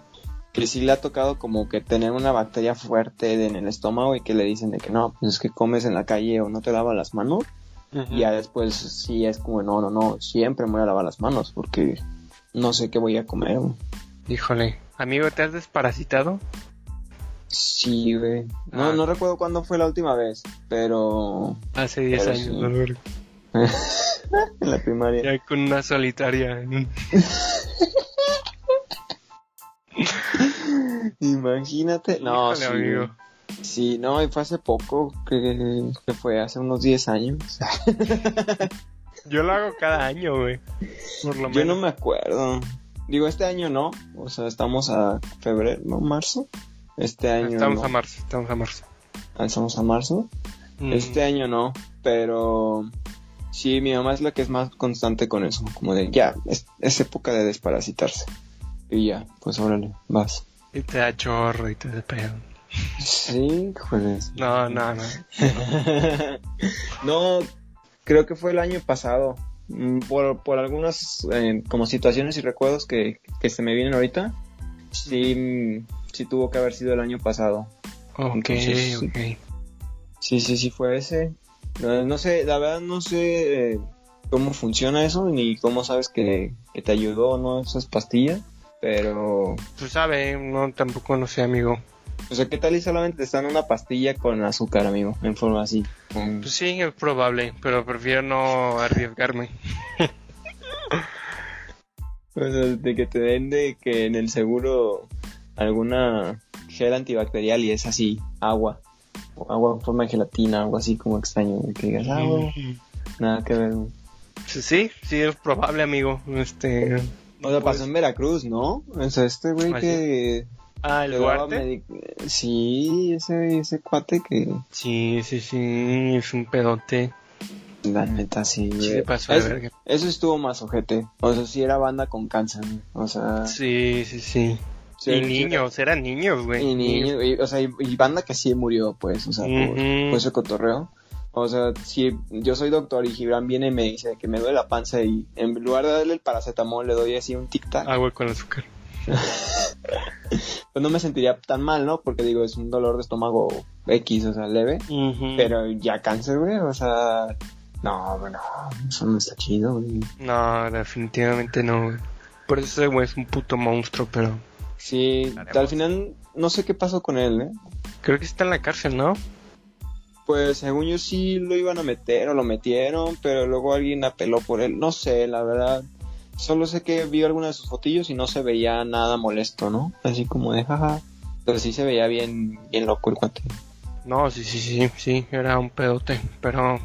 Speaker 1: que sí le ha tocado como que tener una bacteria fuerte de- en el estómago y que le dicen de que no, pues es que comes en la calle o no te lavas las manos. Y ya después sí es como, no, no, no, siempre me voy a lavar las manos porque no sé qué voy a comer. güey.
Speaker 2: Híjole. Amigo, ¿te has desparasitado?
Speaker 1: Sí, güey. No,
Speaker 2: Ah.
Speaker 1: no recuerdo cuándo fue la última vez, pero
Speaker 2: Hace 10
Speaker 1: Pero
Speaker 2: años,
Speaker 1: sí.
Speaker 2: verga. (laughs)
Speaker 1: en la primaria.
Speaker 2: Ya con una solitaria. (laughs)
Speaker 1: Imagínate. No,
Speaker 2: Híjole,
Speaker 1: sí.
Speaker 2: amigo.
Speaker 1: Sí, no, y fue hace poco, que, que fue hace unos 10 años. (laughs)
Speaker 2: Yo lo hago cada año, güey. Por lo
Speaker 1: Yo no me acuerdo. Digo, este año no. O sea, estamos a febrero, ¿no? ¿Marzo? Este año
Speaker 2: Estamos
Speaker 1: no.
Speaker 2: a marzo, estamos a marzo.
Speaker 1: Ah, Estamos a marzo.
Speaker 2: Mm.
Speaker 1: Este año no, pero sí, mi mamá es la que es más constante con eso. Como de, ya, es, es época de desparasitarse. Y ya, pues órale, vas.
Speaker 2: Y te da chorro y te da pedo.
Speaker 1: Sí, joder.
Speaker 2: No, no, no. (laughs)
Speaker 1: no, creo que fue el año pasado. Mm, Por, por algunas eh, como situaciones y recuerdos que, que se me vienen ahorita, sí, mm, sí tuvo que haber sido el año pasado.
Speaker 2: Ok,
Speaker 1: Entonces, sí.
Speaker 2: ok.
Speaker 1: Sí, sí, sí fue ese. No, no sé, la verdad no sé eh, cómo funciona eso, ni cómo sabes que, que te ayudó o no esas pastillas, pero...
Speaker 2: Tú sabes, no, tampoco no sé, amigo.
Speaker 1: O sea, ¿qué tal y solamente te están una pastilla con azúcar, amigo? En forma así. con-
Speaker 2: Pues sí, es probable, pero prefiero no arriesgarme. (laughs)
Speaker 1: O sea, de que te den de que en el seguro alguna gel antibacterial y es así, agua. Agua en forma de gelatina, algo así como extraño. Que digas, ah, huevo,
Speaker 2: Mm.
Speaker 1: nada que ver.
Speaker 2: Sí, sí, sí, es probable, amigo. Este.
Speaker 1: O sea,
Speaker 2: pues-
Speaker 1: pasó en Veracruz, ¿no? O sea, este güey
Speaker 2: ¿Ah,
Speaker 1: que...
Speaker 2: Ah, el Duarte.
Speaker 1: Sí, ese, ese cuate que...
Speaker 2: Sí, sí, sí, es un pedote.
Speaker 1: La neta, sí,
Speaker 2: Sí, se pasó de
Speaker 1: Es-
Speaker 2: verga.
Speaker 1: Eso estuvo más ojete. O sea, sí era banda con cáncer. O sea...
Speaker 2: Sí, sí, sí.
Speaker 1: sí,
Speaker 2: y niños, eran niños, güey.
Speaker 1: Y niños, y- o sea, y, y banda que sí murió, pues, o sea, por,
Speaker 2: Ujú.
Speaker 1: por ese cotorreo. O sea, si yo soy doctor y Gibran viene y me dice que me duele la panza y en lugar de darle el paracetamol le doy así un tic-tac,
Speaker 2: Agua con azúcar. (laughs)
Speaker 1: pues no me sentiría tan mal, ¿no? Porque digo, es un dolor de estómago X, o sea, leve. Pero ya cáncer, güey, o sea, no, bueno, eso no está chido, güey.
Speaker 2: No, definitivamente no, güey. Por eso ese güey es un puto monstruo, pero.
Speaker 1: Sí, al final no sé qué pasó con él, ¿eh?
Speaker 2: Creo que está en la cárcel, ¿no?
Speaker 1: Pues según yo sí lo iban a meter o lo metieron, pero luego alguien apeló por él. No sé, la verdad. Solo sé que vi algunas de sus fotillos y no se veía nada molesto, ¿no? Así como de jaja. Pero sí se veía bien, bien loco el cuate.
Speaker 2: No, sí, sí, sí, sí, era un pedote, pero.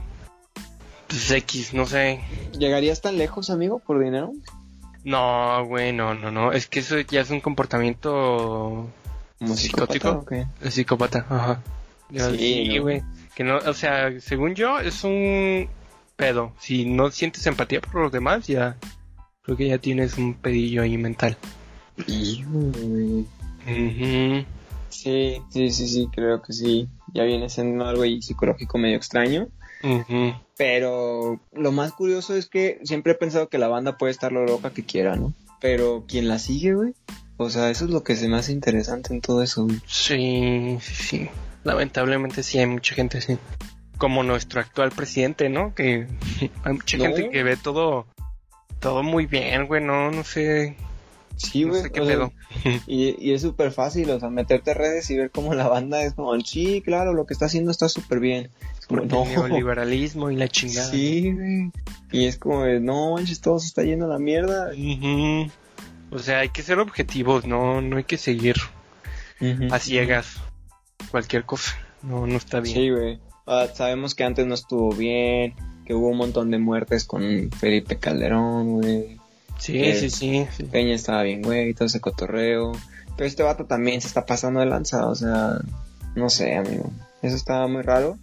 Speaker 2: Pues X, no sé.
Speaker 1: ¿Llegarías tan lejos, amigo, por dinero?
Speaker 2: No, güey, no, no, no. Es que eso ya es un comportamiento
Speaker 1: ¿Como
Speaker 2: ¿Psicótico?
Speaker 1: psicópata
Speaker 2: psicópata. Ajá.
Speaker 1: Sí, ¿no?
Speaker 2: Que no, o sea, según yo, es un pedo. Si no sientes empatía por los demás, ya. Creo que ya tienes un pedillo ahí mental. Ujú.
Speaker 1: Sí, sí, sí, sí, creo que sí. Ya viene siendo algo ahí psicológico medio extraño. Pero lo más curioso es que siempre he pensado que la banda puede estar lo loca que quiera, ¿no? Pero quien la sigue, güey. O sea, eso es lo que se me hace interesante en todo eso, güey.
Speaker 2: Sí, sí, sí. Lamentablemente sí hay mucha gente así. Como nuestro actual presidente, ¿no? Que (laughs) hay mucha
Speaker 1: No.
Speaker 2: gente que ve todo todo muy bien, güey, no, no sé,
Speaker 1: Sí,
Speaker 2: no
Speaker 1: güey.
Speaker 2: sé qué
Speaker 1: sea,
Speaker 2: pedo. (laughs)
Speaker 1: y, y es súper fácil, o sea, meterte a redes y ver cómo la banda es como, sí, claro, lo que está haciendo está súper bien. Es como,
Speaker 2: el neoliberalismo y la (laughs) chingada.
Speaker 1: Sí, güey. Y es como, no manches, todo se está yendo a la mierda.
Speaker 2: O sea, hay que ser objetivos, no, no hay que seguir a ciegas cualquier cosa. No, no está bien.
Speaker 1: Sí, güey. Ah, sabemos que antes no estuvo bien, que hubo un montón de muertes con Felipe Calderón, güey.
Speaker 2: Sí, sí, sí, sí.
Speaker 1: Peña estaba bien, güey, todo ese cotorreo. Pero este vato también se está pasando de lanza, o sea, no sé, amigo. Eso estaba muy raro.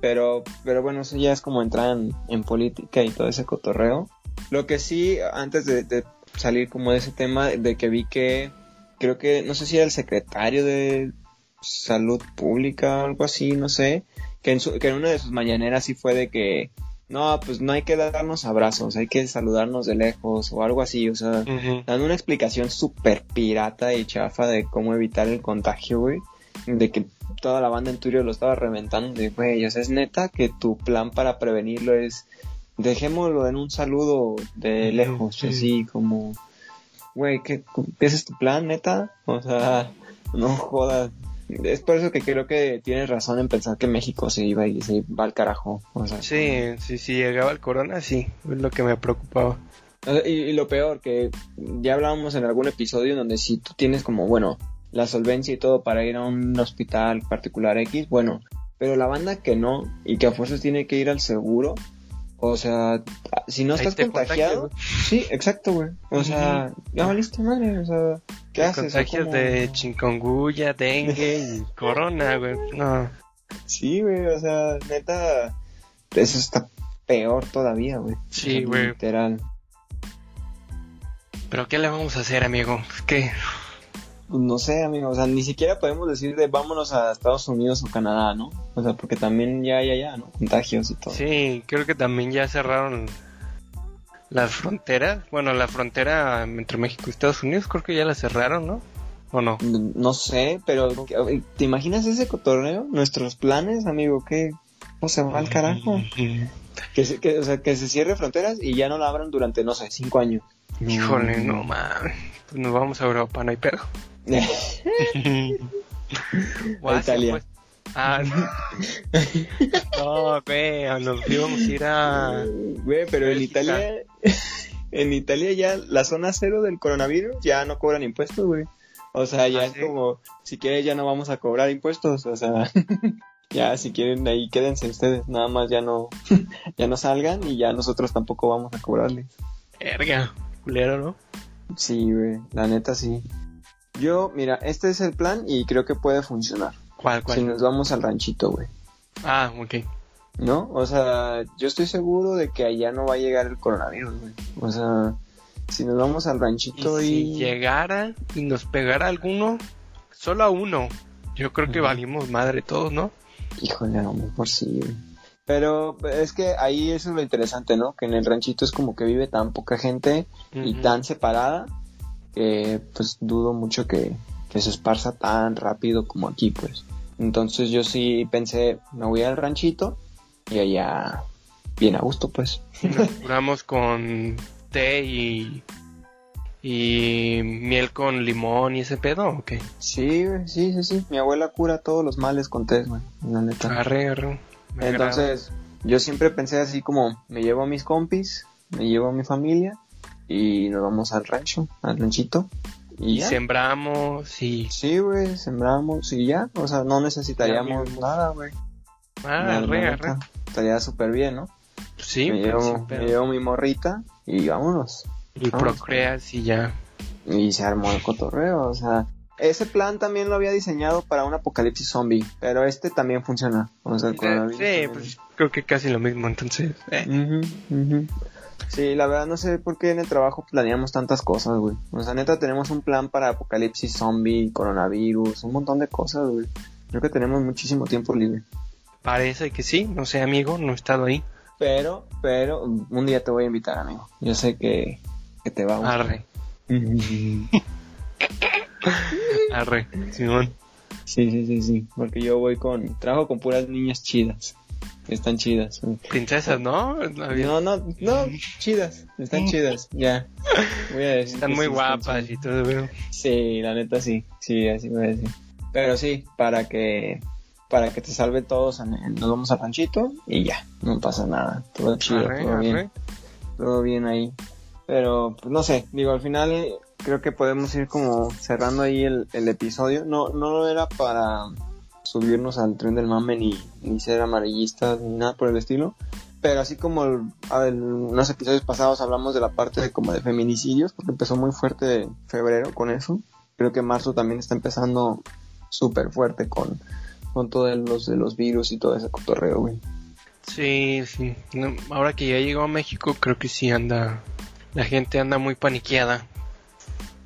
Speaker 1: Pero, pero bueno, eso ya es como entrar en, en política y todo ese cotorreo. Lo que sí, antes de, de salir como de ese tema, de que vi que, creo que, no sé si era el secretario de salud pública, algo así, no sé, que en, su- que en una de sus mañaneras sí fue de que, no, pues no hay que darnos abrazos, hay que saludarnos de lejos o algo así, o sea, dando una explicación súper pirata y chafa de cómo evitar el contagio, güey. De que toda la banda en Twitter lo estaba reventando. De, güey, o sea, es neta que tu plan para prevenirlo es dejémoslo en un saludo de lejos,
Speaker 2: Sí.
Speaker 1: así como, güey, ¿qué, ¿qué ese es tu plan, neta? O sea, (laughs) no jodas. Es por eso que creo que tienes razón en pensar que México se iba y se va al carajo. O sea,
Speaker 2: Sí, sí, sí, llegaba el corona, sí, es lo que me preocupaba.
Speaker 1: Y, y lo peor, que ya hablábamos en algún episodio donde si tú tienes como, bueno, la solvencia y todo para ir a un hospital particular X, bueno, pero la banda que no y que a fuerzas tiene que ir al seguro, o sea, si no
Speaker 2: Ahí
Speaker 1: estás contagiado, sí, exacto, güey. O sea, ya valiste madre, o sea, ¿qué haces? ¿Cómo?
Speaker 2: de chikungunya, dengue y (laughs) corona, güey. No.
Speaker 1: Sí, güey, o sea, neta, eso está peor todavía, güey.
Speaker 2: Sí, güey.
Speaker 1: Literal.
Speaker 2: Pero ¿qué le vamos a hacer, amigo? Que
Speaker 1: Pues no sé, amigo, o sea, ni siquiera podemos decir de vámonos a Estados Unidos o Canadá, ¿no? O sea, porque también ya, ya, ya, ¿no? Contagios y todo.
Speaker 2: sí, creo que también ya cerraron las fronteras. Bueno, la frontera entre México y Estados Unidos creo que ya la cerraron, ¿no? ¿O no?
Speaker 1: No sé, pero ¿te imaginas ese cotorreo? Nuestros planes, amigo, ¿qué? ¿Cómo se va al carajo? (laughs) Que se, que, o sea, que se cierre fronteras y ya no la abran durante, no sé, cinco años.
Speaker 2: Híjole, no mames. Pues nos vamos a Europa, no hay pedo. (laughs) O
Speaker 1: Italia.
Speaker 2: pues. Ah, (laughs) no, güey, nos íbamos a ir a...
Speaker 1: Güey, pero en. Italia, en Italia ya la zona cero del coronavirus ya no cobran impuestos, güey. O sea, ya
Speaker 2: ¿Ah,
Speaker 1: es
Speaker 2: sí?
Speaker 1: como, si quieren ya no vamos a cobrar impuestos, o sea, (laughs) ya si quieren ahí quédense ustedes, nada más ya no, (laughs) ya no salgan y ya nosotros tampoco vamos a cobrarles.
Speaker 2: Verga, culero, ¿no?
Speaker 1: Sí, güey, la neta sí. Yo, mira, este es el plan y creo que puede funcionar.
Speaker 2: ¿Cuál, cuál?
Speaker 1: Si nos vamos al ranchito, güey.
Speaker 2: Ah, ok.
Speaker 1: ¿No? O sea, yo estoy seguro de que allá no va a llegar el coronavirus, güey. O sea, si nos vamos al ranchito y...
Speaker 2: si llegara y nos pegara alguno, solo a uno, yo creo que valimos madre todos, ¿no?
Speaker 1: Híjole, a lo mejor sí, güey. Pero es que ahí eso es lo interesante, ¿no? Que en el ranchito es como que vive tan poca gente y tan separada que pues dudo mucho que, que se esparza tan rápido como aquí, pues. Entonces yo sí pensé, me voy al ranchito y allá bien a gusto, pues. (laughs)
Speaker 2: Nos curamos con té y, y miel con limón y ese pedo, ok.
Speaker 1: Sí, güey, sí, sí, sí. Mi abuela cura todos los males con té, güey. La neta.
Speaker 2: Arre, arre.
Speaker 1: Entonces, yo siempre pensé así como, me llevo a mis compis, me llevo a mi familia y nos vamos al rancho, al ranchito. Y,
Speaker 2: sembramos y...
Speaker 1: Sí, güey, sembramos y ya. O sea, no necesitaríamos
Speaker 2: Ya,
Speaker 1: nada, güey.
Speaker 2: Ah, arre.
Speaker 1: neta, Estaría súper bien, ¿no?
Speaker 2: Sí,
Speaker 1: me,
Speaker 2: pues,
Speaker 1: llevo, me mi morrita y vámonos.
Speaker 2: Y
Speaker 1: vamos.
Speaker 2: procreas y ya.
Speaker 1: Y se armó el cotorreo, o sea... Ese plan también lo había diseñado para un apocalipsis zombie, pero este también funciona. O sea, el coronavirus
Speaker 2: Sí, pues creo que casi lo mismo, entonces... eh.
Speaker 1: Ujú, ujú. Sí, la verdad no sé por qué en el trabajo planeamos tantas cosas, güey. O sea, neta tenemos un plan para apocalipsis zombie, coronavirus, un montón de cosas, güey. Creo que tenemos muchísimo tiempo libre.
Speaker 2: Parece que sí, no sé, amigo, no he estado ahí.
Speaker 1: Pero, pero, un día te voy a invitar, amigo. Yo sé que, que te va a gustar.
Speaker 2: Arre, (laughs) arre, Simón.
Speaker 1: Sí, sí, sí, sí. Porque yo voy con, trabajo con puras niñas chidas. Están chidas.
Speaker 2: Princesas, ¿no?
Speaker 1: No, no, no, chidas. Están chidas, ya. Voy a decir
Speaker 2: Están muy
Speaker 1: sí
Speaker 2: guapas y todo, veo.
Speaker 1: Sí, la neta sí, sí, así voy a decir. Pero sí, para que para que te salve todos, nos vamos al ranchito y ya, no pasa nada, todo chido,
Speaker 2: Arre,
Speaker 1: todo bien, todo bien ahí. Pero, pues no sé, digo, al final creo que podemos ir como cerrando ahí el, el episodio. No, no era para subirnos al tren del mame ni, ni ser amarillistas ni nada por el estilo. Pero así como en unos episodios pasados hablamos de la parte de como de feminicidios, porque empezó muy fuerte febrero con eso. Creo que marzo también está empezando súper fuerte con, con todos los de los virus y todo ese cotorreo, güey.
Speaker 2: Sí, sí. Ahora que ya llegó a México, creo que sí anda. La gente anda muy paniqueada.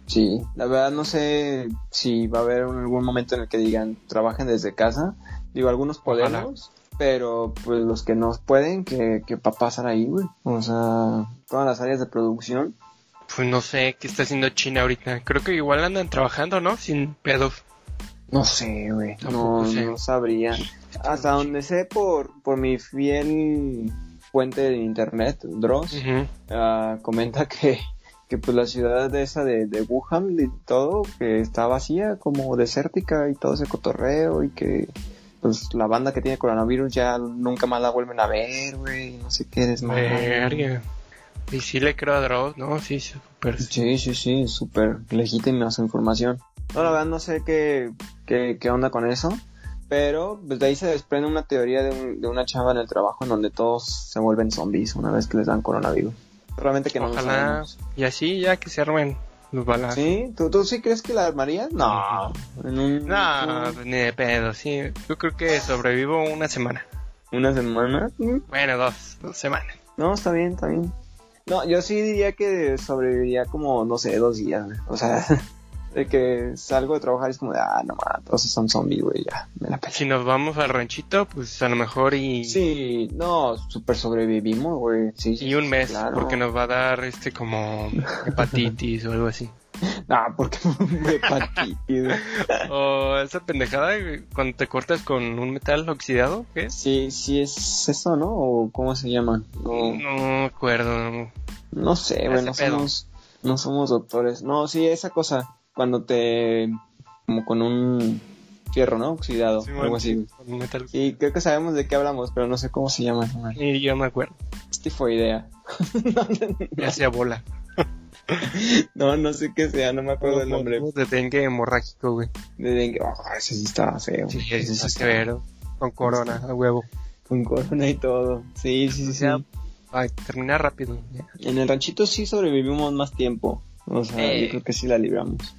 Speaker 1: Sí, la verdad no sé si va a haber algún momento en el que digan trabajen desde casa. Digo, algunos
Speaker 2: Ojalá.
Speaker 1: podemos, pero pues los que no pueden, que, que va a pasar ahí, güey. O sea, todas las áreas de producción.
Speaker 2: Pues no sé qué está haciendo China ahorita. Creo que igual andan trabajando, ¿no? Sin pedos.
Speaker 1: No sé, güey.
Speaker 2: Tampoco
Speaker 1: No,
Speaker 2: sé.
Speaker 1: no sabría. Hasta donde sé por, por mi fiel fuente de internet, Dross, ah, comenta que, que pues la ciudad de esa de, de Wuhan y todo, que está vacía, como desértica y todo ese cotorreo y que pues la banda que tiene coronavirus ya nunca más la vuelven a ver, güey, no sé qué eres
Speaker 2: Verga. Y sí le creo a Dross, ¿no? Sí, súper.
Speaker 1: Sí, sí, sí, súper legítima su información. No, la verdad no sé qué, qué, qué onda con eso. Pero pues, de ahí se desprende una teoría de, un- de una chava en el trabajo en donde todos se vuelven zombies una vez que les dan coronavirus. Realmente que no lo
Speaker 2: Ojalá.
Speaker 1: sabemos.
Speaker 2: Y así ya que se armen los balazos.
Speaker 1: ¿Sí? ¿Tú, ¿Tú sí crees que la armarías? No. En un,
Speaker 2: No, pues, ni de pedo, sí. Yo creo que sobrevivo una semana.
Speaker 1: ¿Una semana? Mm,
Speaker 2: Bueno, dos, dos semanas.
Speaker 1: No, está bien, está bien. No, yo sí diría que sobreviviría como, no sé, dos días. O sea, (laughs) de que salgo de trabajar y es como de, ah, no mames, todos son zombies, güey, ya, me la pelé.
Speaker 2: Si nos vamos al ranchito, pues a lo mejor y,
Speaker 1: Sí, no, super sobrevivimos, güey. Sí, sí,
Speaker 2: y un mes,
Speaker 1: claro.
Speaker 2: porque nos va a dar este como (laughs) hepatitis o algo así.
Speaker 1: No, porque (laughs) hepatitis.
Speaker 2: O esa pendejada cuando te cortas con un metal oxidado, ¿qué?
Speaker 1: Sí, sí es eso, ¿no? ¿O cómo se llama? No,
Speaker 2: No me acuerdo.
Speaker 1: no sé, güey, no somos, no somos doctores. No, sí, esa cosa, cuando te, como con un fierro, ¿no? Oxidado,
Speaker 2: Sí,
Speaker 1: algo así. güey.
Speaker 2: Con un metal
Speaker 1: Sí, creo que sabemos de qué hablamos, pero no sé cómo se llama.
Speaker 2: Y yo me acuerdo.
Speaker 1: Es tifoidea.
Speaker 2: Me hacía bola.
Speaker 1: no, no sé qué sea, no me acuerdo el nombre.
Speaker 2: De dengue hemorrágico, güey.
Speaker 1: De dengue. Oh, ese sí estaba feo.
Speaker 2: Sí,
Speaker 1: ese sí
Speaker 2: está
Speaker 1: estaba-
Speaker 2: severo. Con corona, a huevo.
Speaker 1: Con corona y todo. Sí, sí, sí. sí.
Speaker 2: Ya, Ay, termina rápido. ya.
Speaker 1: En el ranchito sí sobrevivimos más tiempo. O sea,
Speaker 2: Eh.
Speaker 1: yo creo que sí la libramos.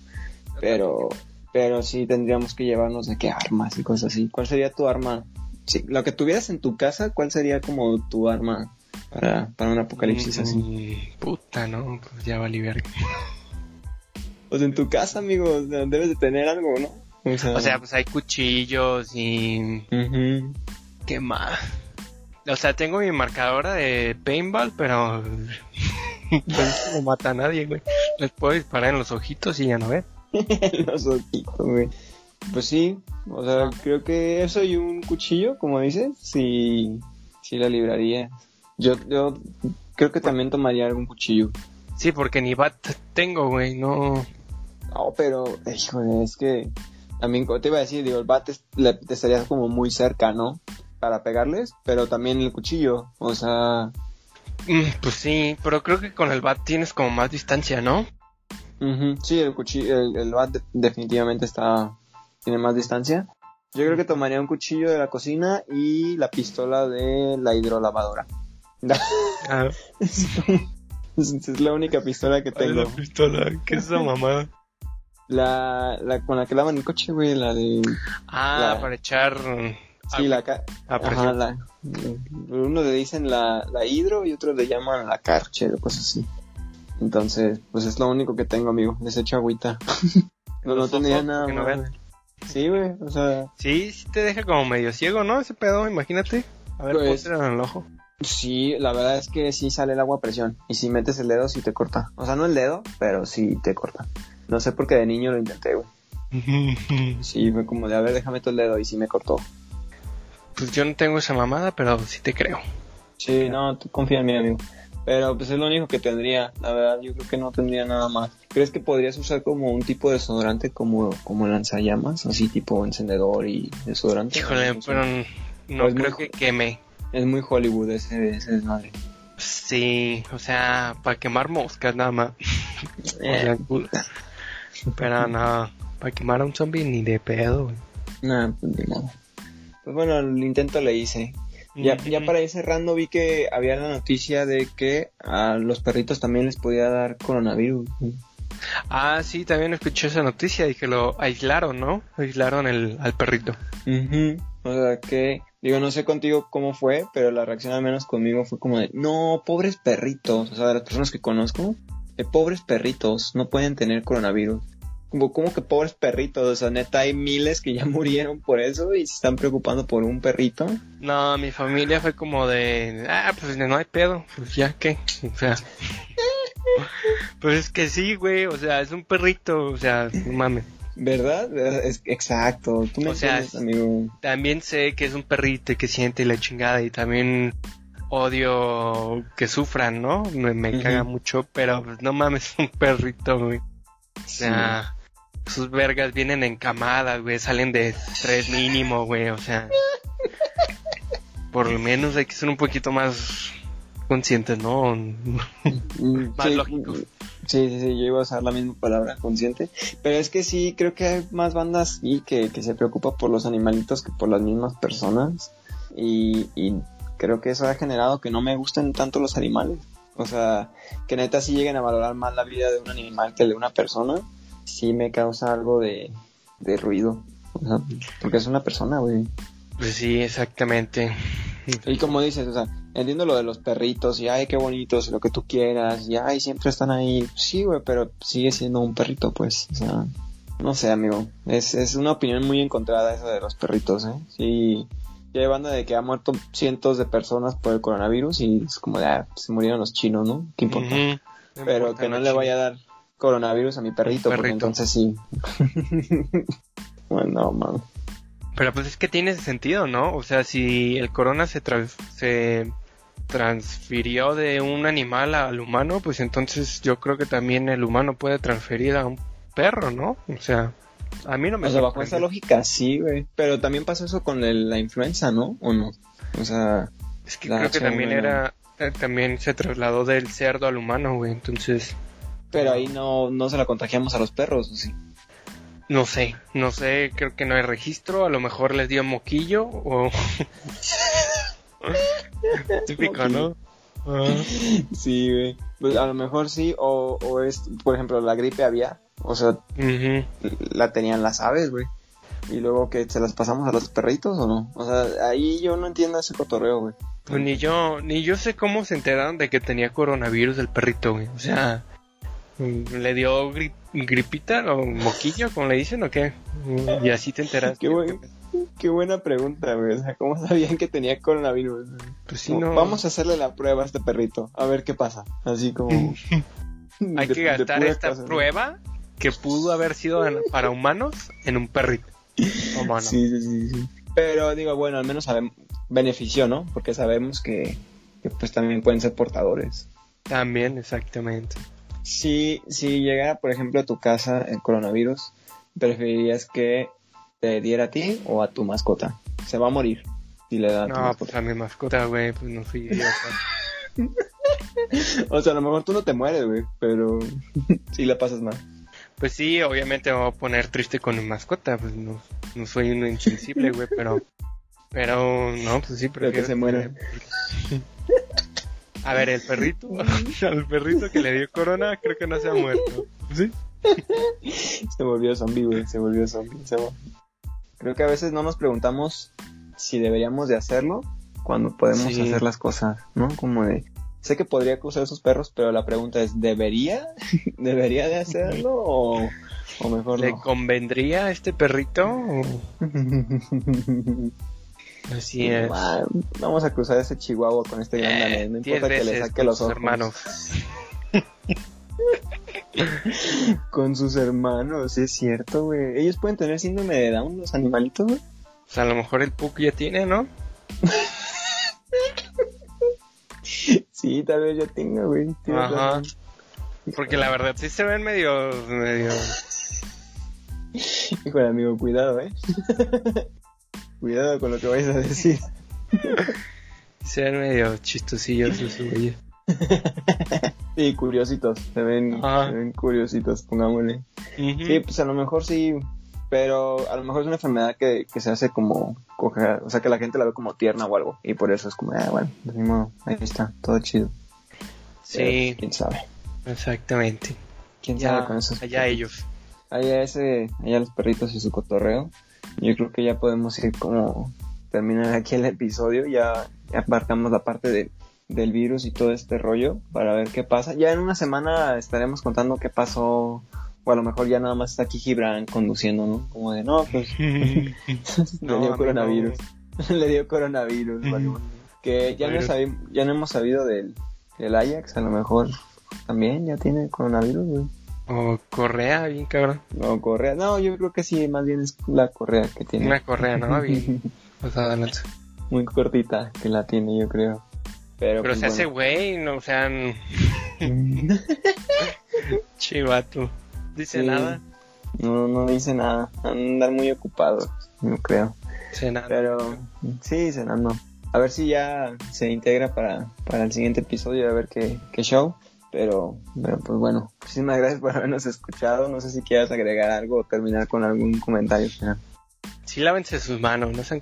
Speaker 1: Pero, pero sí tendríamos que llevarnos de qué armas y cosas así. ¿Cuál sería tu arma? Sí, lo que tuvieras en tu casa, ¿cuál sería como tu arma para, para un apocalipsis así?
Speaker 2: Mm, Puta, no, pues ya va a liberar.
Speaker 1: Pues en tu casa, amigo, debes de tener algo, ¿no? O sea,
Speaker 2: O sea, pues hay cuchillos y... ¿Qué más? O sea, tengo mi marcadora de paintball, pero... (laughs) pues no mata a nadie, güey. Les puedo disparar en los ojitos y ya no ven. (laughs)
Speaker 1: los ojitos, güey. Pues sí, o sea, creo que eso y un cuchillo, como dices, sí, sí la libraría. Yo, yo creo que también tomaría algún cuchillo.
Speaker 2: Sí, porque ni bat tengo, güey, no...
Speaker 1: No, pero, híjole, es que también, te iba a decir, digo, el bate es- le- te estaría como muy cerca, ¿no? Para pegarles, pero también el cuchillo, o sea,
Speaker 2: Mm, Pues sí, pero creo que con el bat tienes como más distancia, ¿no?
Speaker 1: Ujú, sí, el cuchillo, el, el bat de- definitivamente está, tiene más distancia. Yo creo que tomaría un cuchillo de la cocina y la pistola de la hidrolavadora. (laughs)
Speaker 2: Ah,
Speaker 1: es, es la única pistola que tengo.
Speaker 2: la pistola, ¿qué es esa mamada?
Speaker 1: La, la con la que lavan el coche, güey, la de...
Speaker 2: Ah,
Speaker 1: La-
Speaker 2: para echar...
Speaker 1: Sí, la... ca-
Speaker 2: a
Speaker 1: Ajá, la, uno le dicen la, la hidro y otro le llaman la carche o cosas así. Entonces, pues es lo único que tengo, amigo. Les echo agüita. (laughs) no, no tendría
Speaker 2: ojos,
Speaker 1: nada
Speaker 2: que no
Speaker 1: más. Sí, güey, o sea,
Speaker 2: Sí, sí te deja como medio ciego, ¿no? Ese pedo, imagínate. A ver,
Speaker 1: Pues-
Speaker 2: en el ojo.
Speaker 1: sí, la verdad es que sí sale el agua a presión. Y si metes el dedo, sí te corta. O sea, no el dedo, pero sí te corta. No sé por qué de niño lo intenté, güey. (laughs) Sí, fue como de, a ver, déjame tu el dedo y sí me cortó.
Speaker 2: Pues yo no tengo esa mamada, pero sí te creo.
Speaker 1: Sí, no, tú confía en mí, amigo. Pero pues es lo único que tendría, la verdad, yo creo que no tendría nada más. ¿Crees que podrías usar como un tipo de desodorante como, como lanzallamas? Así tipo encendedor y desodorante.
Speaker 2: Híjole,
Speaker 1: No
Speaker 2: pero no
Speaker 1: Pues muy
Speaker 2: creo que queme.
Speaker 1: Es muy Hollywood ese, ese desmadre.
Speaker 2: Sí, o sea, para quemar moscas nada más. (laughs) O
Speaker 1: Eh,
Speaker 2: sea, pero no, para quemar a un zombie ni de pedo, güey.
Speaker 1: Nah, pues ni modo. Pues bueno, el intento le hice. Ya, ya para ir cerrando vi que había la noticia de que a los perritos también les podía dar coronavirus.
Speaker 2: Ah, sí, también escuché esa noticia y que lo aislaron, ¿no? Aislaron el, al perrito.
Speaker 1: Ujú. O sea que, digo, no sé contigo cómo fue, pero la reacción al menos conmigo fue como de, no, pobres perritos, o sea, de las personas que conozco, de pobres perritos, no pueden tener coronavirus. Como, como que pobres perritos, o sea, neta hay miles que ya (laughs) murieron por eso y se están preocupando por un perrito.
Speaker 2: No, mi familia fue como de, ah, pues no hay pedo, pues ya que, o sea. (laughs) Pues es que sí, güey, o sea, es un perrito, o sea, no mames.
Speaker 1: ¿Verdad? Es, exacto, tú me
Speaker 2: O sea,
Speaker 1: entiendes, amigo.
Speaker 2: También sé que es un perrito y que siente la chingada y también odio que sufran, ¿no? Me, caga mucho, pero pues, no mames, es (laughs) un perrito, güey. O sea, sus vergas vienen encamadas, güey, salen de tres mínimo, güey, o sea. Por lo menos hay que ser un poquito más conscientes, ¿no?
Speaker 1: Mm,
Speaker 2: más lógico.
Speaker 1: Sí, sí, sí, yo iba a usar la misma palabra, consciente. Pero es que sí, creo que hay más bandas y que, que se preocupa por los animalitos que por las mismas personas. Y, y creo que eso ha generado que no me gusten tanto los animales. O sea, que neta sí lleguen a valorar más la vida de un animal que de una persona. Sí me causa algo de, de ruido. O sea, porque es una persona, güey.
Speaker 2: Pues sí, exactamente.
Speaker 1: Y como dices, o sea, entiendo lo de los perritos y ay, qué bonitos, lo que tú quieras, y ay, siempre están ahí. Sí, güey, pero sigue siendo un perrito, pues. O sea, no sé, amigo. Es, es una opinión muy encontrada esa de los perritos, ¿eh? Sí. Ya hay banda de que ha muerto cientos de personas por el coronavirus y es como de, ah, se murieron los chinos, ¿no? ¿Qué importa? Pero
Speaker 2: importa
Speaker 1: que no le vaya a dar coronavirus a mi perrito, porque entonces sí. (laughs) bueno, man.
Speaker 2: Pero pues es que tiene sentido, ¿no? O sea, si el corona se, trans- se transfirió de un animal al humano, pues entonces yo creo que también el humano puede transferir a un perro, ¿no? O sea, a mí no me
Speaker 1: O sea, bajo esa lógica, sí, güey. Pero también pasó eso con el- la influenza, ¿no? ¿O no? O sea,
Speaker 2: Es que creo que también
Speaker 1: H1N1.
Speaker 2: era eh, también se trasladó del cerdo al humano, güey. Entonces,
Speaker 1: pero ahí no, no se la contagiamos a los perros, ¿o sí?
Speaker 2: no sé, no sé, creo que no hay registro, a lo mejor les dio moquillo o (laughs) típico, ¿no?
Speaker 1: Sí, güey. Pues a lo mejor sí, o, o es, por ejemplo, la gripe había, o sea, la tenían las aves, güey. Y luego que se las pasamos a los perritos o no. O sea, ahí yo no entiendo ese cotorreo, güey.
Speaker 2: Pues ni yo, ni yo sé cómo se enteraron de que tenía coronavirus el perrito, güey. O sea, le dio gri- gripita o moquillo, como le dicen, o qué. Mm, Y así te enteraste.
Speaker 1: Qué, buen- qué buena pregunta, güey. O sea, ¿cómo (laughs) sabían que tenía coronavirus?
Speaker 2: Pues
Speaker 1: Como,
Speaker 2: no.
Speaker 1: Vamos a hacerle la prueba a este perrito, a ver qué pasa. Así como... (laughs)
Speaker 2: Hay
Speaker 1: de-
Speaker 2: que gastar esta prueba que pudo haber sido en- para humanos en un perrito. ¿Cómo no?
Speaker 1: Sí, sí, sí, sí. Pero digo, bueno, al menos sabemos, benefició, ¿no? Porque sabemos que, que pues también pueden ser portadores.
Speaker 2: También, exactamente.
Speaker 1: Si, si llegara, por ejemplo, a tu casa el coronavirus, ¿preferirías que te diera a ti o a tu mascota? Se va a morir si le da a tu
Speaker 2: No,
Speaker 1: mascota.
Speaker 2: pues a mi mascota, güey, pues no soy idiota. (laughs)
Speaker 1: O sea, a lo mejor tú no te mueres, güey, pero (laughs) sí la pasas mal.
Speaker 2: Pues sí, obviamente me voy a poner triste con mi mascota, pues no, no soy un insensible, güey, pero... Pero, no, pues sí,
Speaker 1: Pero que se muera.
Speaker 2: A ver, el perrito, (laughs) al perrito que le dio corona, creo que no se ha muerto. ¿Sí? (laughs)
Speaker 1: Se volvió zombie, güey, se volvió zombie. se va- Creo que a veces no nos preguntamos si deberíamos de hacerlo cuando podemos
Speaker 2: Sí.
Speaker 1: hacer las cosas, ¿no? Como de, sé que podría acusar a esos perros, pero la pregunta es, ¿debería? (laughs) ¿Debería de hacerlo o, o mejor
Speaker 2: ¿Le
Speaker 1: no?
Speaker 2: convendría a este perrito? Así es.
Speaker 1: Vamos a cruzar ese chihuahua con este gran
Speaker 2: Eh,
Speaker 1: danés, no importa que le saque los ojos.
Speaker 2: hermanos. (laughs)
Speaker 1: Con sus hermanos, sí es cierto, güey. Ellos pueden tener síndrome de Down, los animalitos, güey.
Speaker 2: O sea, a lo mejor el Puck ya tiene, ¿no? (laughs)
Speaker 1: Sí, tal vez ya tenga, güey.
Speaker 2: Ajá. Porque la verdad sí se ven medio... medio...
Speaker 1: Híjole, amigo, cuidado, eh. (laughs) cuidado con lo que vayas a decir. (laughs)
Speaker 2: Se ven medio chistosillos esos güeyes. (laughs)
Speaker 1: Sí, curiositos. Se ven, se ven curiositos, pongámosle. Sí, pues a lo mejor sí. Pero a lo mejor es una enfermedad que, que se hace como coger, o sea que la gente la ve como tierna o algo. Y por eso es como, ah, bueno, de mi modo, ahí está, todo chido.
Speaker 2: Sí,
Speaker 1: pues, quién sabe.
Speaker 2: exactamente.
Speaker 1: Quién sabe con esos.
Speaker 2: allá ellos.
Speaker 1: Allá ese, allá los perritos y su cotorreo. Yo creo que ya podemos ir como terminar aquí el episodio. Ya, abarcamos la parte de, del virus y todo este rollo para ver qué pasa. Ya en una semana estaremos contando qué pasó. O a lo mejor ya nada más está aquí Gibran conduciendo, ¿no? Como de, no, pues (laughs) (laughs) le
Speaker 2: No,
Speaker 1: dio coronavirus. (laughs) le dio coronavirus, vale. Que ya no,
Speaker 2: Virus.
Speaker 1: sabi- ya no hemos sabido del, del Ajax, a lo mejor también ya tiene coronavirus, güey.
Speaker 2: O Correa, bien cabrón.
Speaker 1: No, correa. No, yo creo que sí, más bien es la correa que tiene.
Speaker 2: Una Correa, ¿no? Bien. (laughs)
Speaker 1: Muy cortita que la tiene, yo creo. Pero,
Speaker 2: Pero
Speaker 1: pues,
Speaker 2: se hace güey, no, o sea, (laughs) chivato. Dice
Speaker 1: Sí.
Speaker 2: nada.
Speaker 1: No, no dice nada. Andar muy ocupado, yo creo.
Speaker 2: Dice nada.
Speaker 1: Pero sí, cenando. A ver si ya se integra para, para el siguiente episodio, a ver qué, qué show. Pero, pero pues bueno, muchísimas gracias por habernos escuchado. No sé si quieras agregar algo o terminar con algún comentario final.
Speaker 2: Sí, lávense sus manos, no sean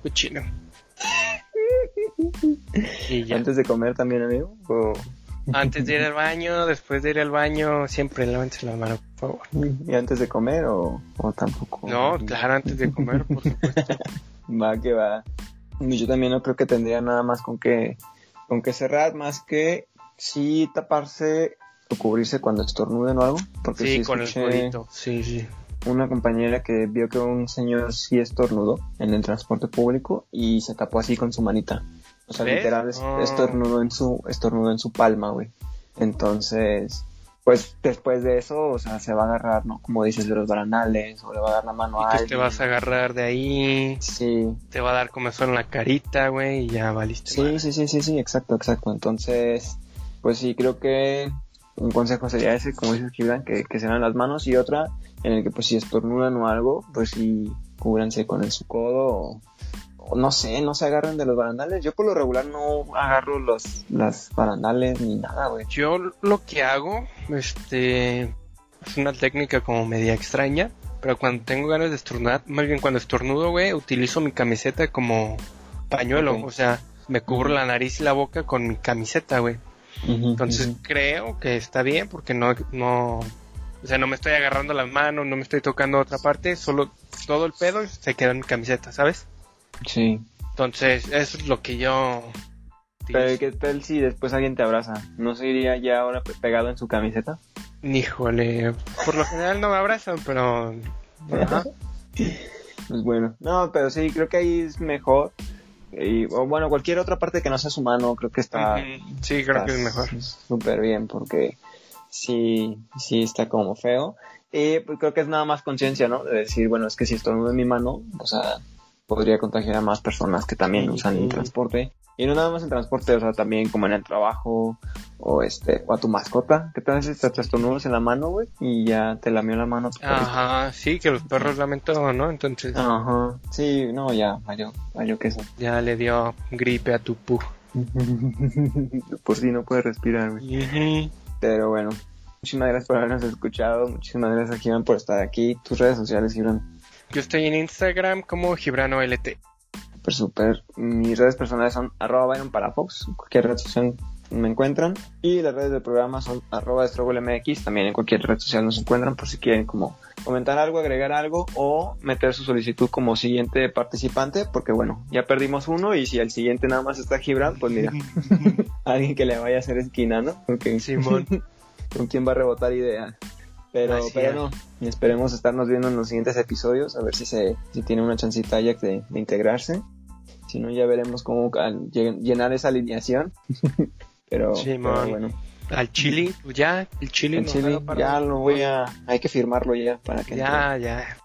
Speaker 1: y ya. Antes de comer también, amigo. ¿O...
Speaker 2: Antes de ir al baño, después de ir al baño, siempre lávense las manos, por favor.
Speaker 1: ¿Y antes de comer o, o tampoco?
Speaker 2: No, claro, antes de comer, por supuesto. (laughs)
Speaker 1: va que va. Yo también no creo que tendría nada más con que, con que cerrar, más que sí taparse o cubrirse cuando estornuden o algo. Porque
Speaker 2: sí, con el codito. Sí, sí.
Speaker 1: Una compañera que vio que un señor sí estornudó en el transporte público y se tapó así con su manita. O sea, literal, oh. estornudó en su, estornudó en su palma, güey. Entonces, pues después de eso, o sea, se va a agarrar, ¿no? Como dices, de los baranales, o le va a dar la mano a
Speaker 2: alguien. te vas a agarrar de ahí.
Speaker 1: Sí.
Speaker 2: Te va a dar comezón en la carita, güey, y ya valiste.
Speaker 1: Sí, sí, sí, sí, sí, exacto, exacto. Entonces, pues sí, creo que un consejo sería ese, como dices, Gibran, que, que se dan las manos, y otra, en el que pues si estornudan o algo, pues sí, cúbranse con el su codo o no sé, no se agarren de los barandales. Yo por lo regular no agarro los las barandales ni nada, güey.
Speaker 2: Yo lo que hago, este, es una técnica como media extraña, pero cuando tengo ganas de estornudar, más bien cuando estornudo, güey, utilizo mi camiseta como pañuelo, o sea, me cubro la nariz y la boca con mi camiseta, güey. Entonces creo que está bien porque no, no, o sea, no me estoy agarrando las manos, no me estoy tocando otra parte, solo todo el pedo se queda en mi camiseta, ¿sabes?
Speaker 1: Sí.
Speaker 2: Entonces, eso es lo que yo...
Speaker 1: Pero ¿qué tal si después alguien te abraza? ¿No se iría ya ahora pegado en su camiseta?
Speaker 2: Híjole, por lo general no me abrazan, pero... (laughs)
Speaker 1: pues bueno, no, pero sí, creo que ahí es mejor. Y, o bueno, cualquier otra parte que no sea su mano, creo que está...
Speaker 2: Sí, creo que es mejor.
Speaker 1: Súper bien, porque sí, sí está como feo. Y pues creo que es nada más conciencia, ¿no? De decir, bueno, es que si estornudo en mi mano, o sea, podría contagiar a más personas que también usan el transporte. Y no nada más en transporte, o sea, también como en el trabajo o este o a tu mascota. ¿Qué tal si te estornudas en la mano, güey? Y ya te lamió la mano.
Speaker 2: Ajá, sí, que los perros lamen todo, ¿no? Entonces.
Speaker 1: Ajá, sí, no, ya, valió, valió queso.
Speaker 2: Ya le dio gripe a tu pu. (laughs)
Speaker 1: por si no puede respirar, güey. Pero bueno, muchísimas gracias por habernos escuchado. Muchísimas gracias, Gibran, por estar aquí. Tus redes sociales, Gibran.
Speaker 2: Yo estoy en Instagram como GibranoLT.
Speaker 1: Super, super. Mis redes personales son arroba para Fox, cualquier red social me encuentran. Y las redes del programa son arroba MX, también en cualquier red social nos encuentran por si quieren como comentar algo, agregar algo o meter su solicitud como siguiente participante, porque bueno, ya perdimos uno y si el siguiente nada más está Gibran, pues mira, (laughs) alguien que le vaya a hacer esquina, ¿no?
Speaker 2: Porque Simón. (laughs)
Speaker 1: ¿Con quién va a rebotar ideas? Pero, pero no, esperemos estarnos viendo en los siguientes episodios, a ver si se si tiene una chancita ya de, de integrarse. Si no, ya veremos cómo llenar esa alineación. (laughs) pero, bueno.
Speaker 2: Al Chile, pues ya, el Chile.
Speaker 1: El Chile, ya lo voy a. Hay que firmarlo ya para que.
Speaker 2: Ya, ya.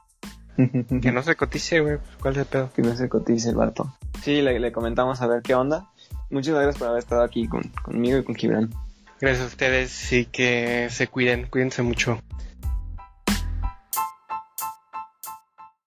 Speaker 2: (laughs) que no se cotice, güey. ¿Cuál es el pedo?
Speaker 1: Que no se cotice el vato. Sí, le, le comentamos a ver qué onda. Muchas gracias por haber estado aquí con, conmigo y con Gibran.
Speaker 2: Gracias a ustedes y que se cuiden, cuídense mucho.